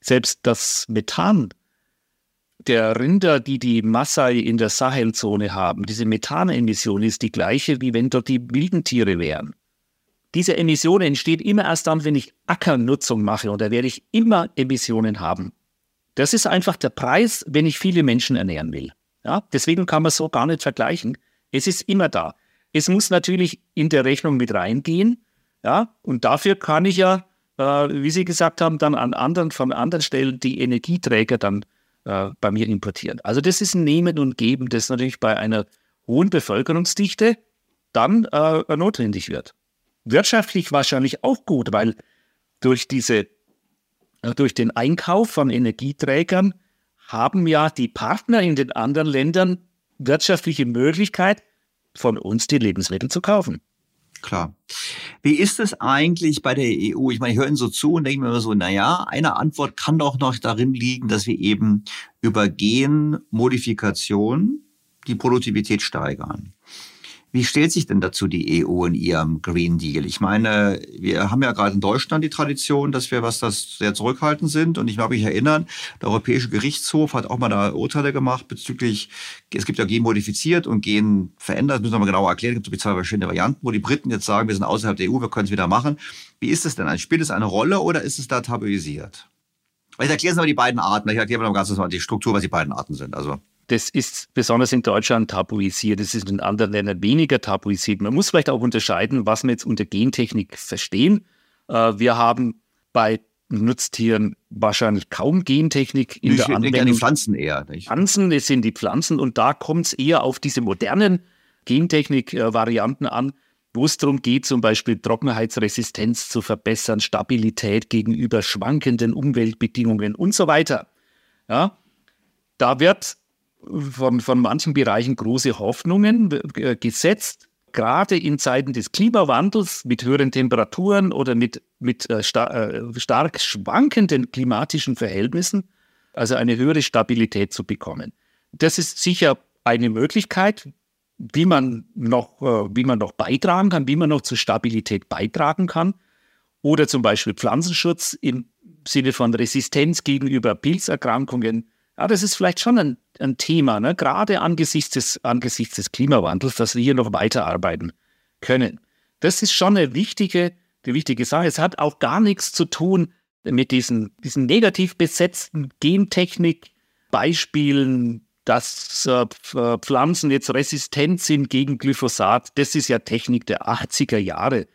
Selbst das Methan der Rinder, die die Maasai in der Sahelzone haben, diese Methanemission ist die gleiche, wie wenn dort die wilden Tiere wären. Diese Emission entsteht immer erst dann, wenn ich Ackernutzung mache und da werde ich immer Emissionen haben. Das ist einfach der Preis, wenn ich viele Menschen ernähren will. Ja, deswegen kann man so gar nicht vergleichen. Es ist immer da. Es muss natürlich in der Rechnung mit reingehen. Ja, und dafür kann ich ja, äh, wie Sie gesagt haben, dann an anderen, von anderen Stellen die Energieträger dann äh, bei mir importieren. Also das ist ein Nehmen und Geben, das natürlich bei einer hohen Bevölkerungsdichte dann äh, notwendig wird. Wirtschaftlich wahrscheinlich auch gut, weil durch diese, äh, durch den Einkauf von Energieträgern haben ja die Partner in den anderen Ländern wirtschaftliche Möglichkeit, von uns die Lebensmittel zu kaufen. Klar. Wie ist es eigentlich bei der EU? Ich meine, ich höre Ihnen so zu und denke mir immer so, na ja, eine Antwort kann doch noch darin liegen, dass wir eben über Genmodifikation die Produktivität steigern. Wie stellt sich denn dazu die EU in ihrem Green Deal? Ich meine, wir haben ja gerade in Deutschland die Tradition, dass wir, was das sehr zurückhaltend sind. Und ich mag mich erinnern, der Europäische Gerichtshof hat auch mal da Urteile gemacht bezüglich, es gibt ja Gen modifiziert und Gen verändert. Das müssen wir mal genauer erklären. Es gibt zwei verschiedene Varianten, wo die Briten jetzt sagen, wir sind außerhalb der EU, wir können es wieder machen. Wie ist es denn? Spielt es eine Rolle oder ist es da tabuisiert? Ich erkläre mal die beiden Arten. Ich erkläre mal ganz kurz mal die Struktur, was die beiden Arten sind. Also Das ist besonders in Deutschland tabuisiert. Das ist in anderen Ländern weniger tabuisiert. Man muss vielleicht auch unterscheiden, was wir jetzt unter Gentechnik verstehen. Äh, wir haben bei Nutztieren wahrscheinlich kaum Gentechnik in ich der denke an die Anwendung. Pflanzen eher. Nicht? Pflanzen, es sind die Pflanzen und da kommt es eher auf diese modernen Gentechnik-Varianten an, wo es darum geht, zum Beispiel Trockenheitsresistenz zu verbessern, Stabilität gegenüber schwankenden Umweltbedingungen und so weiter. Ja, da wird von, von manchen Bereichen große Hoffnungen äh, gesetzt, gerade in Zeiten des Klimawandels mit höheren Temperaturen oder mit, mit äh, star äh, stark schwankenden klimatischen Verhältnissen, also eine höhere Stabilität zu bekommen. Das ist sicher eine Möglichkeit, wie man noch, wie man noch beitragen kann, wie man noch zur Stabilität beitragen kann. Oder zum Beispiel Pflanzenschutz im Sinne von Resistenz gegenüber Pilzerkrankungen. Ja, das ist vielleicht schon ein, ein Thema, ne? gerade angesichts des, angesichts des Klimawandels, dass wir hier noch weiterarbeiten können. Das ist schon eine wichtige, eine wichtige Sache. Es hat auch gar nichts zu tun mit diesen, diesen negativ besetzten Gentechnik-Beispielen, dass äh, Pflanzen jetzt resistent sind gegen Glyphosat. Das ist ja Technik der 80er Jahre.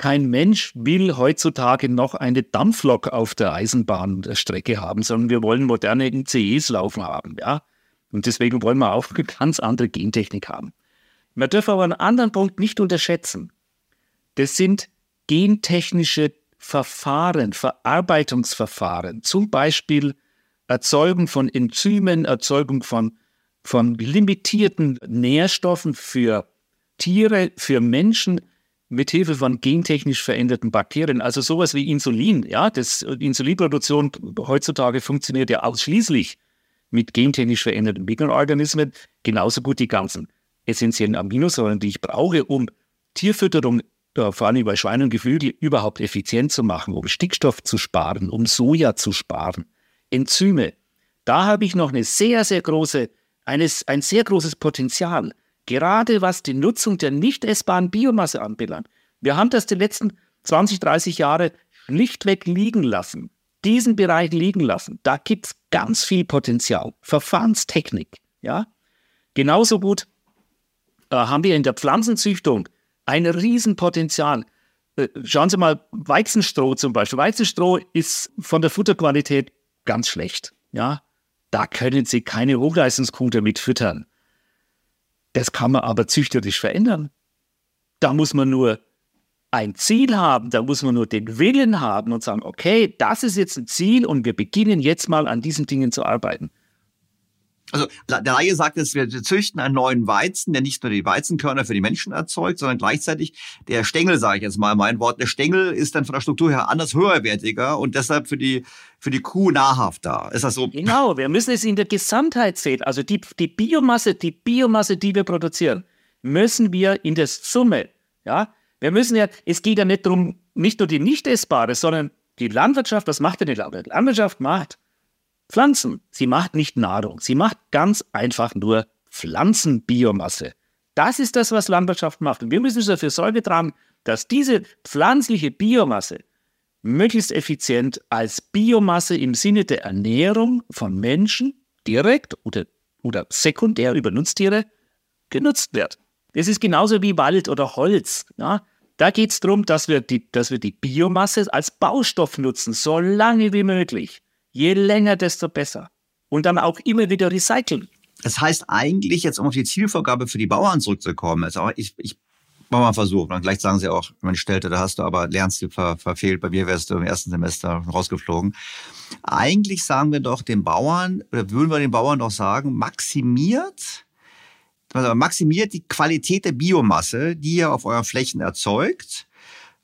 Kein Mensch will heutzutage noch eine Dampflok auf der Eisenbahnstrecke haben, sondern wir wollen moderne ICEs laufen haben, ja. Und deswegen wollen wir auch eine ganz andere Gentechnik haben. Man darf aber einen anderen Punkt nicht unterschätzen. Das sind gentechnische Verfahren, Verarbeitungsverfahren, zum Beispiel Erzeugung von Enzymen, Erzeugung von, von limitierten Nährstoffen für Tiere, für Menschen, mithilfe von gentechnisch veränderten Bakterien, also sowas wie Insulin. Ja, das Insulinproduktion heutzutage funktioniert ja ausschließlich mit gentechnisch veränderten Mikroorganismen. Genauso gut die ganzen essentiellen Aminosäuren, die ich brauche, um Tierfütterung, vor allem bei Schweinen und Geflügel, überhaupt effizient zu machen, um Stickstoff zu sparen, um Soja zu sparen. Enzyme. Da habe ich noch eine sehr, sehr große, eines, ein sehr großes Potenzial gerade was die Nutzung der nicht essbaren Biomasse anbelangt. Wir haben das die letzten 20, 30 Jahre schlichtweg liegen lassen. Diesen Bereich liegen lassen. Da gibt es ganz viel Potenzial. Verfahrenstechnik. Ja? Genauso gut äh, haben wir in der Pflanzenzüchtung ein Riesenpotenzial. Äh, schauen Sie mal, Weizenstroh zum Beispiel. Weizenstroh ist von der Futterqualität ganz schlecht. Ja? Da können Sie keine Hochleistungskuh damit füttern. Das kann man aber züchterisch verändern. Da muss man nur ein Ziel haben, da muss man nur den Willen haben und sagen, okay, das ist jetzt ein Ziel und wir beginnen jetzt mal an diesen Dingen zu arbeiten. Also der Laie sagt es, wir züchten einen neuen Weizen, der nicht nur die Weizenkörner für die Menschen erzeugt, sondern gleichzeitig der Stängel, sage ich jetzt mal mein Wort, der Stängel ist dann von der Struktur her anders höherwertiger und deshalb für die für die Kuh nahrhafter. Ist das so? Genau, wir müssen es in der Gesamtheit sehen. Also die, die Biomasse, die Biomasse, die wir produzieren, müssen wir in der Summe, ja, wir müssen ja, es geht ja nicht darum, nicht nur die nicht essbare, sondern die Landwirtschaft, was macht denn die Landwirtschaft? Landwirtschaft macht Pflanzen. Sie macht nicht Nahrung. Sie macht ganz einfach nur Pflanzenbiomasse. Das ist das, was Landwirtschaft macht. Und wir müssen dafür Sorge tragen, dass diese pflanzliche Biomasse möglichst effizient als Biomasse im Sinne der Ernährung von Menschen direkt oder, oder sekundär über Nutztiere genutzt wird. Das ist genauso wie Wald oder Holz. Ja? Da geht es darum, dass wir, die, dass wir die Biomasse als Baustoff nutzen, so lange wie möglich. Je länger, desto besser. Und dann auch immer wieder recyceln. Das heißt eigentlich, jetzt um auf die Zielvorgabe für die Bauern zurückzukommen, also ich, ich mache mal einen Versuch. Und gleich sagen sie auch, man stellte, da hast du aber Lernstil ver, verfehlt. Bei mir wärst du im ersten Semester rausgeflogen. Eigentlich sagen wir doch den Bauern, oder würden wir den Bauern doch sagen, maximiert, also maximiert die Qualität der Biomasse, die ihr auf euren Flächen erzeugt,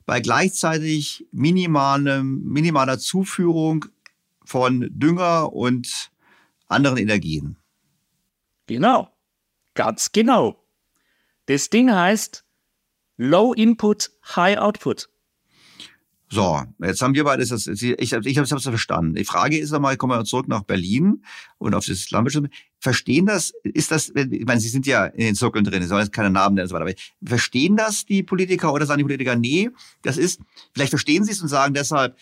bei gleichzeitig minimalem, minimaler Zuführung von Dünger und anderen Energien. Genau, ganz genau. Das Ding heißt Low Input, High Output. So, jetzt haben wir beide das, ich, ich habe es verstanden. Die Frage ist einmal, kommen wir zurück nach Berlin und auf das Landwirtschaft. Verstehen das, ist das, ich meine, Sie sind ja in den Zirkeln drin, Sie sollen jetzt keine Namen nennen und so weiter, aber verstehen das die Politiker oder sagen die Politiker, nee, das ist, vielleicht verstehen Sie es und sagen deshalb,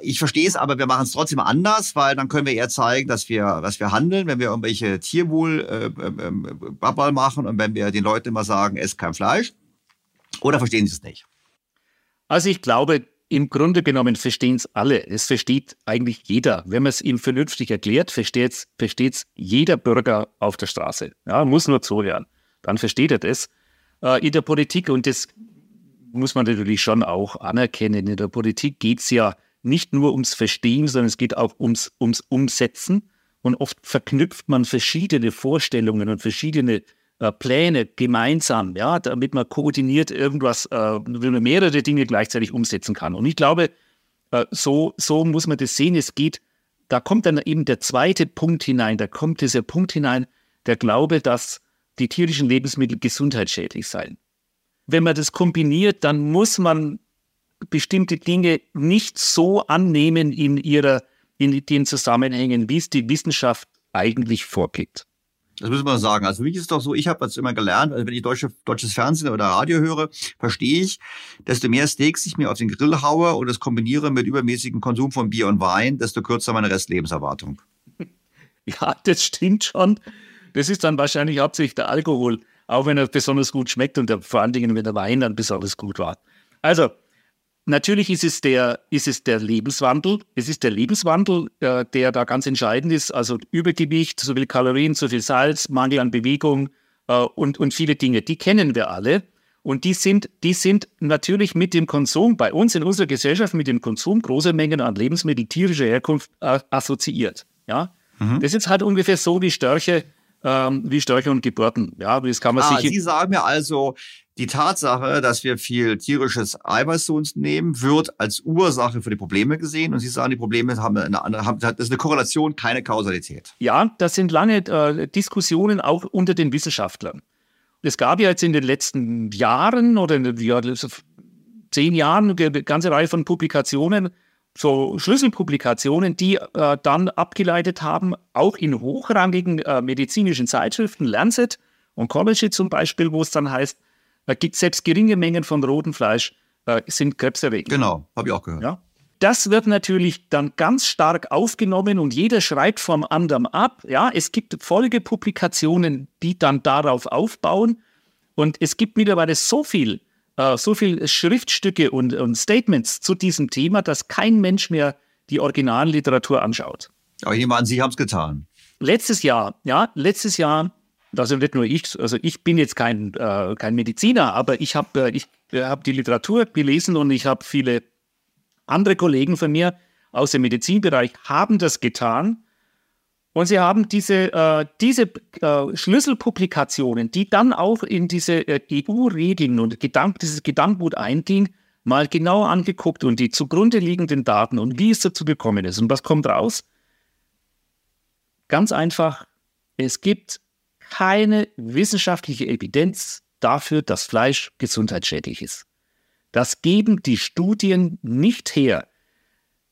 ich verstehe es, aber wir machen es trotzdem anders, weil dann können wir eher zeigen, dass wir, was wir handeln, wenn wir irgendwelche Tierwohl äh, äh, machen und wenn wir den Leuten immer sagen, esst kein Fleisch. Oder verstehen sie es nicht? Also ich glaube, im Grunde genommen verstehen es alle. Es versteht eigentlich jeder. Wenn man es ihm vernünftig erklärt, versteht es jeder Bürger auf der Straße. Ja, muss nur zuhören. Dann versteht er das. äh, in der Politik und das muss man natürlich schon auch anerkennen. In der Politik geht es ja nicht nur ums Verstehen, sondern es geht auch ums, ums Umsetzen. Und oft verknüpft man verschiedene Vorstellungen und verschiedene äh, Pläne gemeinsam, ja, damit man koordiniert irgendwas, äh, mehrere Dinge gleichzeitig umsetzen kann. Und ich glaube, äh, so, so muss man das sehen. Es geht, da kommt dann eben der zweite Punkt hinein, da kommt dieser Punkt hinein, der Glaube, dass die tierischen Lebensmittel gesundheitsschädlich seien. Wenn man das kombiniert, dann muss man bestimmte Dinge nicht so annehmen in ihrer, in den Zusammenhängen, wie es die Wissenschaft eigentlich vorgibt. Das müssen wir sagen. Also für mich ist es doch so, ich habe jetzt immer gelernt, also wenn ich deutsche, deutsches Fernsehen oder Radio höre, verstehe ich, desto mehr Steaks ich mir auf den Grill haue und das kombiniere mit übermäßigem Konsum von Bier und Wein, desto kürzer meine Restlebenserwartung. Ja, das stimmt schon. Das ist dann wahrscheinlich hauptsächlich der Alkohol, auch wenn er besonders gut schmeckt und der, vor allen Dingen, wenn der Wein dann besonders gut war. Also, Natürlich ist es der, ist es der Lebenswandel. Es ist der Lebenswandel, äh, der da ganz entscheidend ist. Also Übergewicht, so viel Kalorien, so viel Salz, Mangel an Bewegung äh, und, und viele Dinge. Die kennen wir alle. Und die sind, die sind natürlich mit dem Konsum, bei uns in unserer Gesellschaft, mit dem Konsum großer Mengen an Lebensmitteln tierischer Herkunft äh, assoziiert. Ja? Mhm. Das ist halt ungefähr so wie Störche, ähm, wie Störche und Geburten. Ja, das kann man ah, sich. Sie sagen mir also, die Tatsache, dass wir viel tierisches Eiweiß zu uns nehmen, wird als Ursache für die Probleme gesehen. Und Sie sagen, die Probleme haben eine andere, haben, das ist eine Korrelation, keine Kausalität. Ja, das sind lange äh, Diskussionen auch unter den Wissenschaftlern. Es gab ja jetzt in den letzten Jahren oder in den ja, zehn Jahren eine ganze Reihe von Publikationen, so Schlüsselpublikationen, die äh, dann abgeleitet haben, auch in hochrangigen äh, medizinischen Zeitschriften, Lancet und College zum Beispiel, wo es dann heißt, selbst geringe Mengen von rotem Fleisch äh, sind krebserregend. Genau, habe ich auch gehört. Ja? Das wird natürlich dann ganz stark aufgenommen und jeder schreibt vom anderen ab. Ja, es gibt Folgepublikationen, die dann darauf aufbauen. Und es gibt mittlerweile so viel, äh, so viel Schriftstücke und, und Statements zu diesem Thema, dass kein Mensch mehr die Originalliteratur anschaut. Aber ich nehme an, Sie haben es getan. Letztes Jahr, ja, letztes Jahr also nicht nur ich, also ich bin jetzt kein, äh, kein Mediziner, aber ich habe äh, ich, äh, hab die Literatur gelesen und ich habe viele andere Kollegen von mir aus dem Medizinbereich haben das getan. Und sie haben diese, äh, diese äh, Schlüsselpublikationen, die dann auch in diese äh, EU-Regeln und Gedank dieses Gedankengut einging, mal genauer angeguckt und die zugrunde liegenden Daten und wie es dazu gekommen ist. Und was kommt raus? Ganz einfach, es gibt keine wissenschaftliche Evidenz dafür, dass Fleisch gesundheitsschädlich ist. Das geben die Studien nicht her.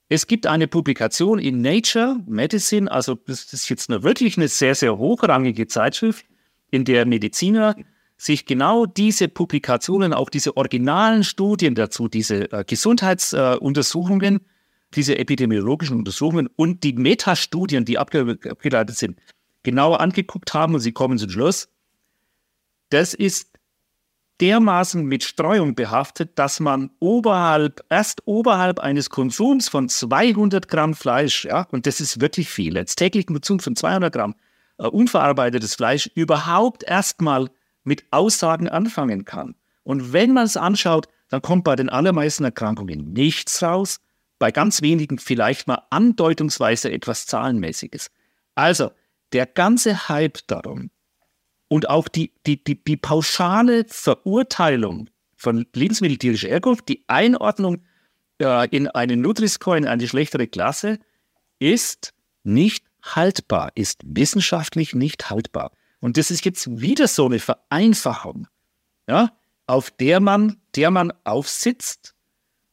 Es gibt eine Publikation in Nature Medicine, also das ist jetzt eine, wirklich eine sehr, sehr hochrangige Zeitschrift, in der Mediziner sich genau diese Publikationen, auch diese originalen Studien dazu, diese äh, Gesundheitsuntersuchungen, äh, diese epidemiologischen Untersuchungen und die Metastudien, die abgeleitet sind, genauer angeguckt haben und sie kommen zum Schluss, das ist dermaßen mit Streuung behaftet, dass man oberhalb, erst oberhalb eines Konsums von 200 Gramm Fleisch, ja, und das ist wirklich viel, als täglichen Konsum von 200 Gramm äh, unverarbeitetes Fleisch überhaupt erstmal mit Aussagen anfangen kann. Und wenn man es anschaut, dann kommt bei den allermeisten Erkrankungen nichts raus, bei ganz wenigen vielleicht mal andeutungsweise etwas Zahlenmäßiges. Also, der ganze Hype darum und auch die, die, die, die pauschale Verurteilung von lebensmitteltierischer Herkunft, die Einordnung äh, in einen Nutri-Score, in eine schlechtere Klasse, ist nicht haltbar, ist wissenschaftlich nicht haltbar. Und das ist jetzt wieder so eine Vereinfachung, ja, auf der man, der man aufsitzt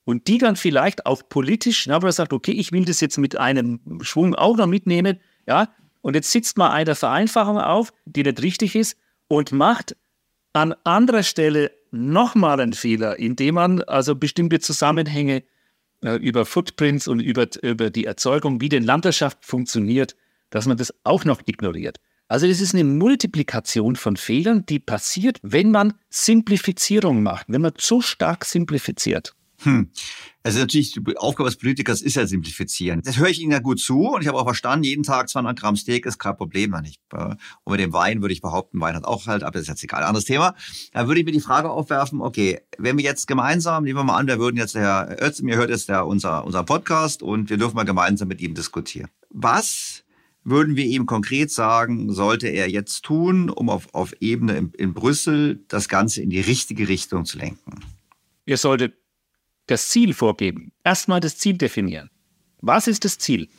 und die dann vielleicht auch politisch, na, wo man sagt, okay, ich will das jetzt mit einem Schwung auch noch mitnehmen, ja, und jetzt sitzt man eine Vereinfachung auf, die nicht richtig ist, und macht an anderer Stelle nochmal einen Fehler, indem man also bestimmte Zusammenhänge äh, über Footprints und über, über die Erzeugung, wie denn Landwirtschaft funktioniert, dass man das auch noch ignoriert. Also es ist eine Multiplikation von Fehlern, die passiert, wenn man Simplifizierung macht, wenn man zu stark simplifiziert. Hm. Also natürlich, die Aufgabe des Politikers ist ja simplifizieren. Das höre ich Ihnen ja gut zu und ich habe auch verstanden, jeden Tag 200 Gramm Steak ist kein Problem. Nicht. Und mit dem Wein würde ich behaupten, Wein hat auch halt, aber das ist jetzt egal, anderes Thema. Da würde ich mir die Frage aufwerfen, okay, wenn wir jetzt gemeinsam, nehmen wir mal an, wir würden jetzt, der Herr Özdemir hört jetzt der, unser, unser Podcast und wir dürfen mal gemeinsam mit ihm diskutieren. Was würden wir ihm konkret sagen, sollte er jetzt tun, um auf, auf Ebene in, in Brüssel das Ganze in die richtige Richtung zu lenken? Ihr solltet das Ziel vorgeben. Erstmal das Ziel definieren. Was ist das Ziel?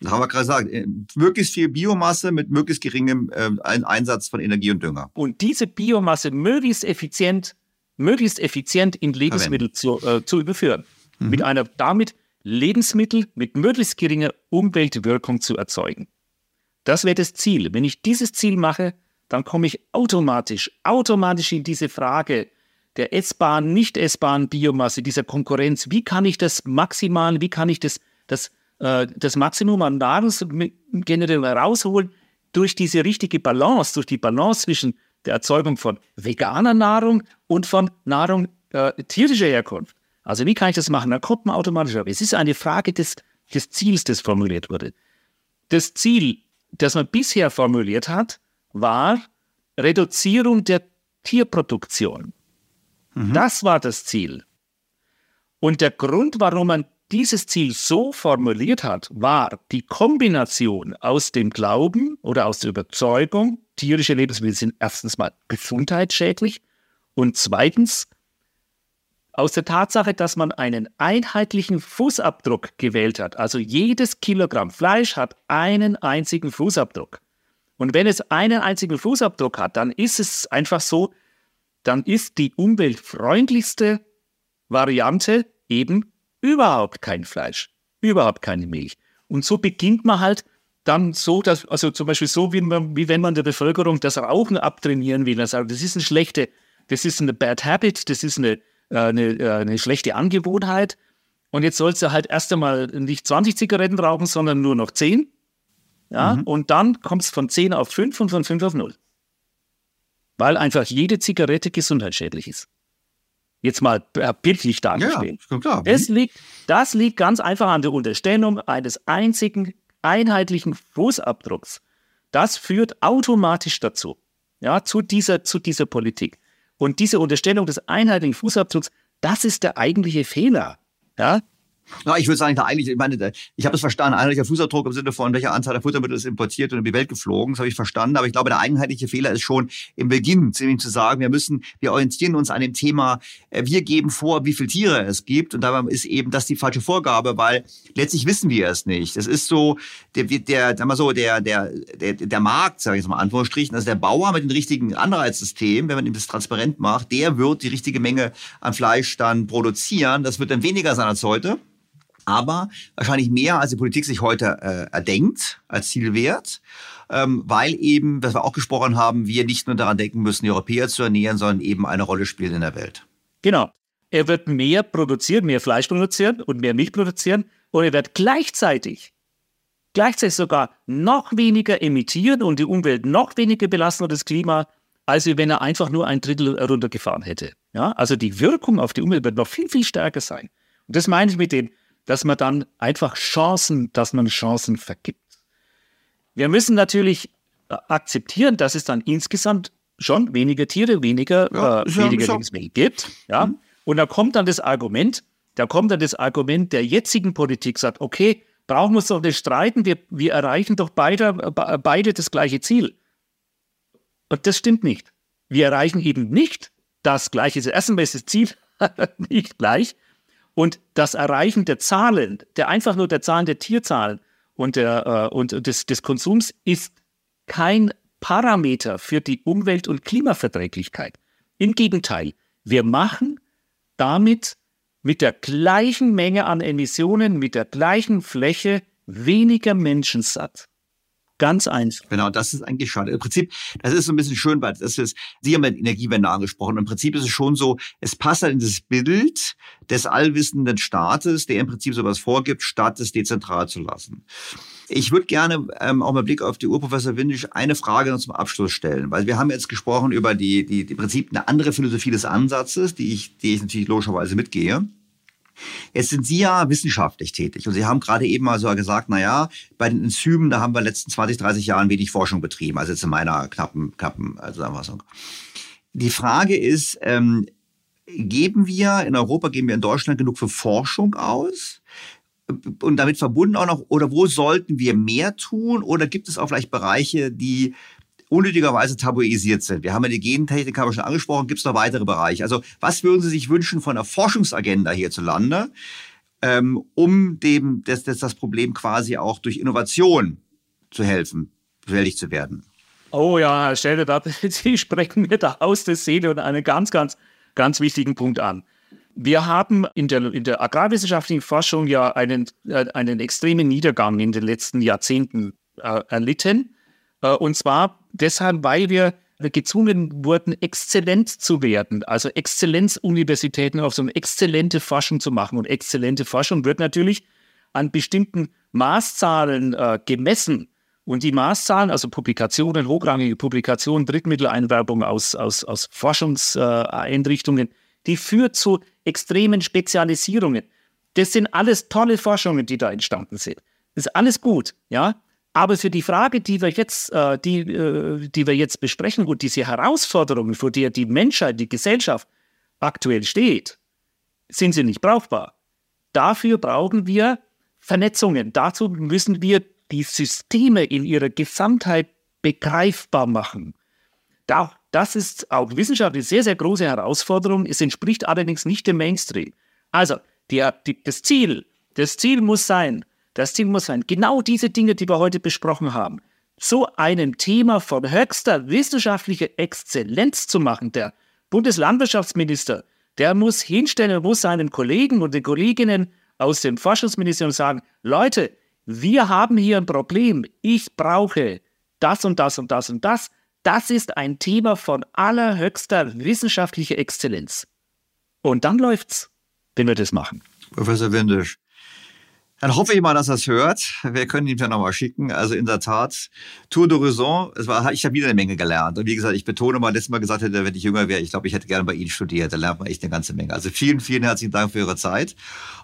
Das haben wir gerade gesagt. Äh, möglichst viel Biomasse mit möglichst geringem äh, Einsatz von Energie und Dünger. Und diese Biomasse möglichst effizient, möglichst effizient in Lebensmittel zu, äh, zu, überführen. Mhm. Mit einer damit Lebensmittel mit möglichst geringer Umweltwirkung zu erzeugen. Das wäre das Ziel. Wenn ich dieses Ziel mache, dann komme ich automatisch, automatisch in diese Frage, der S-Bahn, nicht S-Bahn Biomasse, dieser Konkurrenz, wie kann ich das maximal, wie kann ich das, das, äh, das Maximum an Nahrungsgenerierung herausholen durch diese richtige Balance, durch die Balance zwischen der Erzeugung von veganer Nahrung und von Nahrung äh, tierischer Herkunft. Also wie kann ich das machen? Da kommt man automatisch auf. Es ist eine Frage des, des Ziels, das formuliert wurde. Das Ziel, das man bisher formuliert hat, war Reduzierung der Tierproduktion. Mhm. Das war das Ziel. Und der Grund, warum man dieses Ziel so formuliert hat, war die Kombination aus dem Glauben oder aus der Überzeugung, tierische Lebensmittel sind erstens mal gesundheitsschädlich und zweitens aus der Tatsache, dass man einen einheitlichen Fußabdruck gewählt hat. Also jedes Kilogramm Fleisch hat einen einzigen Fußabdruck. Und wenn es einen einzigen Fußabdruck hat, dann ist es einfach so, dann ist die umweltfreundlichste Variante eben überhaupt kein Fleisch, überhaupt keine Milch. Und so beginnt man halt dann so, dass, also zum Beispiel so, wie, man, wie wenn man der Bevölkerung das Rauchen abtrainieren will. Also das ist eine schlechte, das ist eine bad habit, das ist eine, äh, eine, äh, eine schlechte Angewohnheit. Und jetzt sollst du halt erst einmal nicht 20 Zigaretten rauchen, sondern nur noch 10. Ja, mhm. und dann kommt es von 10 auf 5 und von 5 auf 0 weil einfach jede Zigarette gesundheitsschädlich ist. Jetzt mal bildlich dargestellt. Ja, klar. Das liegt, das liegt ganz einfach an der Unterstellung eines einzigen einheitlichen Fußabdrucks. Das führt automatisch dazu, ja, zu dieser, zu dieser Politik. Und diese Unterstellung des einheitlichen Fußabdrucks, das ist der eigentliche Fehler. Ja, ja, ich würde sagen, da eigentlich, ich meine, ich habe es verstanden, einheitlicher Fußabdruck im Sinne von, welcher Anzahl der Futtermittel ist importiert und in die Welt geflogen, das habe ich verstanden. Aber ich glaube, der einheitliche Fehler ist schon im Beginn, ziemlich zu sagen, wir müssen, wir orientieren uns an dem Thema, äh, wir geben vor, wie viele Tiere es gibt. Und dabei ist eben das die falsche Vorgabe, weil letztlich wissen wir es nicht. Das ist so, der, der, sag mal so, der, der, der, der Markt, sage ich jetzt mal Anführungsstrichen, also der Bauer mit dem richtigen Anreizsystem, wenn man ihm das transparent macht, der wird die richtige Menge an Fleisch dann produzieren. Das wird dann weniger sein als heute aber wahrscheinlich mehr, als die Politik sich heute äh, erdenkt als Zielwert, ähm, weil eben, was wir auch gesprochen haben, wir nicht nur daran denken müssen, die Europäer zu ernähren, sondern eben eine Rolle spielen in der Welt. Genau. Er wird mehr produzieren, mehr Fleisch produzieren und mehr Milch produzieren und er wird gleichzeitig, gleichzeitig sogar noch weniger emittieren und die Umwelt noch weniger belasten und das Klima, als wenn er einfach nur ein Drittel runtergefahren hätte. Ja, also die Wirkung auf die Umwelt wird noch viel, viel stärker sein. Und das meine ich mit den dass man dann einfach Chancen, dass man Chancen vergibt. Wir müssen natürlich äh, akzeptieren, dass es dann insgesamt schon weniger Tiere, weniger, ja, äh, weniger Lebensmittel gibt. Ja? Mhm. Und da kommt dann das Argument, da kommt dann das Argument der jetzigen Politik, sagt, okay, brauchen wir uns doch nicht streiten, wir, wir erreichen doch beide, beide das gleiche Ziel. Und das stimmt nicht. Wir erreichen eben nicht das gleiche, das erste Ziel nicht gleich, und das Erreichen der Zahlen, der einfach nur der Zahlen der Tierzahlen und, der, äh, und des, des Konsums ist kein Parameter für die Umwelt- und Klimaverträglichkeit. Im Gegenteil, wir machen damit mit der gleichen Menge an Emissionen, mit der gleichen Fläche weniger Menschen satt. Ganz einfach. Genau, das ist eigentlich schade. Im Prinzip, das ist so ein bisschen schön, weil das ist, Sie haben ja Energiewende angesprochen. Im Prinzip ist es schon so, es passt halt in das Bild des allwissenden Staates, der im Prinzip sowas vorgibt, statt es dezentral zu lassen. Ich würde gerne ähm, auch mal Blick auf die Uhr, Professor Windisch, eine Frage noch zum Abschluss stellen, weil wir haben jetzt gesprochen über die, die, die Prinzip eine andere Philosophie des Ansatzes, die ich, die ich natürlich logischerweise mitgehe. Jetzt sind Sie ja wissenschaftlich tätig und Sie haben gerade eben mal so gesagt, na ja, bei den Enzymen, da haben wir in den letzten 20, 30 Jahren wenig Forschung betrieben, also jetzt in meiner knappen, knappen Zusammenfassung. Die Frage ist, ähm, geben wir in Europa, geben wir in Deutschland genug für Forschung aus? Und damit verbunden auch noch, oder wo sollten wir mehr tun? Oder gibt es auch vielleicht Bereiche, die unnötigerweise tabuisiert sind. Wir haben ja die Gentechnik, haben wir schon angesprochen, gibt es noch weitere Bereiche. Also was würden Sie sich wünschen von der Forschungsagenda hierzulande, ähm, um dem das, das, das Problem quasi auch durch Innovation zu helfen, bewältigt zu werden? Oh ja, Herr Stelter, Sie sprechen mir da aus der Seele und einen ganz, ganz, ganz wichtigen Punkt an. Wir haben in der, in der agrarwissenschaftlichen Forschung ja einen, äh, einen extremen Niedergang in den letzten Jahrzehnten äh, erlitten. Äh, und zwar deshalb, weil wir gezwungen wurden, exzellent zu werden, also Exzellenzuniversitäten auf so eine exzellente Forschung zu machen. Und exzellente Forschung wird natürlich an bestimmten Maßzahlen äh, gemessen. Und die Maßzahlen, also Publikationen, hochrangige Publikationen, Drittmitteleinwerbung aus, aus, aus Forschungseinrichtungen, die führt zu extremen Spezialisierungen. Das sind alles tolle Forschungen, die da entstanden sind. Das ist alles gut, ja. Aber für die Frage, die wir jetzt, äh, die, äh, die wir jetzt besprechen und diese Herausforderungen, vor der die Menschheit, die Gesellschaft aktuell steht, sind sie nicht brauchbar. Dafür brauchen wir Vernetzungen. Dazu müssen wir die Systeme in ihrer Gesamtheit begreifbar machen. Da, das ist auch wissenschaftlich sehr, sehr große Herausforderung. Es entspricht allerdings nicht dem Mainstream. Also, die, die, das Ziel, das Ziel muss sein, das Ziel muss sein, genau diese Dinge, die wir heute besprochen haben, so einem Thema von höchster wissenschaftlicher Exzellenz zu machen. Der Bundeslandwirtschaftsminister, der muss hinstellen, muss seinen Kollegen und den Kolleginnen aus dem Forschungsministerium sagen, Leute, wir haben hier ein Problem. Ich brauche das und das und das und das. Das ist ein Thema von allerhöchster wissenschaftlicher Exzellenz. Und dann läuft's, wenn wir das machen. Professor Windisch, dann hoffe ich mal, dass er es hört. Wir können ihm ja nochmal schicken. Also in der Tat, Tour d'Horizon, es ich habe wieder eine Menge gelernt. Und wie gesagt, ich betone mal, letztes Mal gesagt hätte, wenn ich jünger wäre, ich glaube, ich hätte gerne bei Ihnen studiert. Da lernt man echt eine ganze Menge. Also vielen, vielen herzlichen Dank für Ihre Zeit.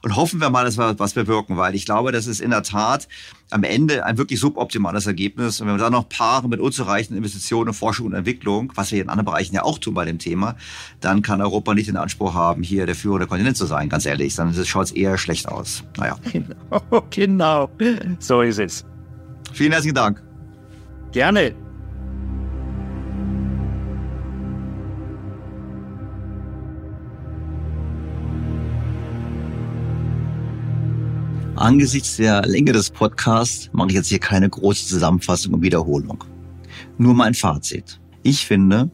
Und hoffen wir mal, dass wir was bewirken, weil ich glaube, das ist in der Tat am Ende ein wirklich suboptimales Ergebnis. Und wenn wir dann noch paaren mit unzureichenden Investitionen in Forschung und Entwicklung, was wir in anderen Bereichen ja auch tun bei dem Thema, dann kann Europa nicht den Anspruch haben, hier der führende Kontinent zu sein, ganz ehrlich. Dann schaut es eher schlecht aus. Naja. Genau, genau. So ist es. Vielen herzlichen Dank. Gerne. Angesichts der Länge des Podcasts mache ich jetzt hier keine große Zusammenfassung und Wiederholung. Nur mein Fazit. Ich finde,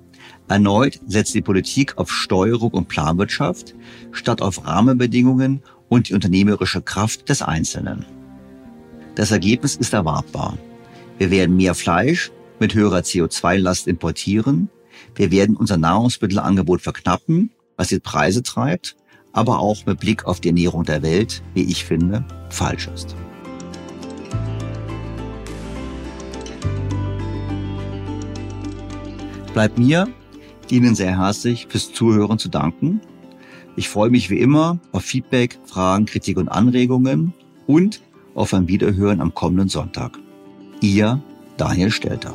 erneut setzt die Politik auf Steuerung und Planwirtschaft statt auf Rahmenbedingungen und die unternehmerische Kraft des Einzelnen. Das Ergebnis ist erwartbar. Wir werden mehr Fleisch mit höherer CO2-Last importieren. Wir werden unser Nahrungsmittelangebot verknappen, was die Preise treibt aber auch mit Blick auf die Ernährung der Welt, wie ich finde, falsch ist. Bleibt mir, Ihnen sehr herzlich fürs Zuhören zu danken. Ich freue mich wie immer auf Feedback, Fragen, Kritik und Anregungen und auf ein Wiederhören am kommenden Sonntag. Ihr Daniel Stelter.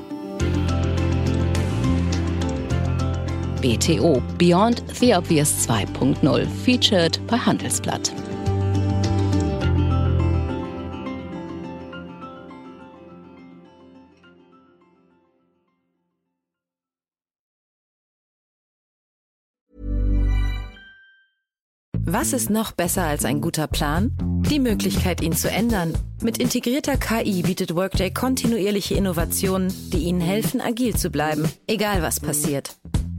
BTO Beyond the Obvious 2.0 featured bei Handelsblatt. Was ist noch besser als ein guter Plan? Die Möglichkeit, ihn zu ändern. Mit integrierter KI bietet Workday kontinuierliche Innovationen, die Ihnen helfen, agil zu bleiben, egal was passiert.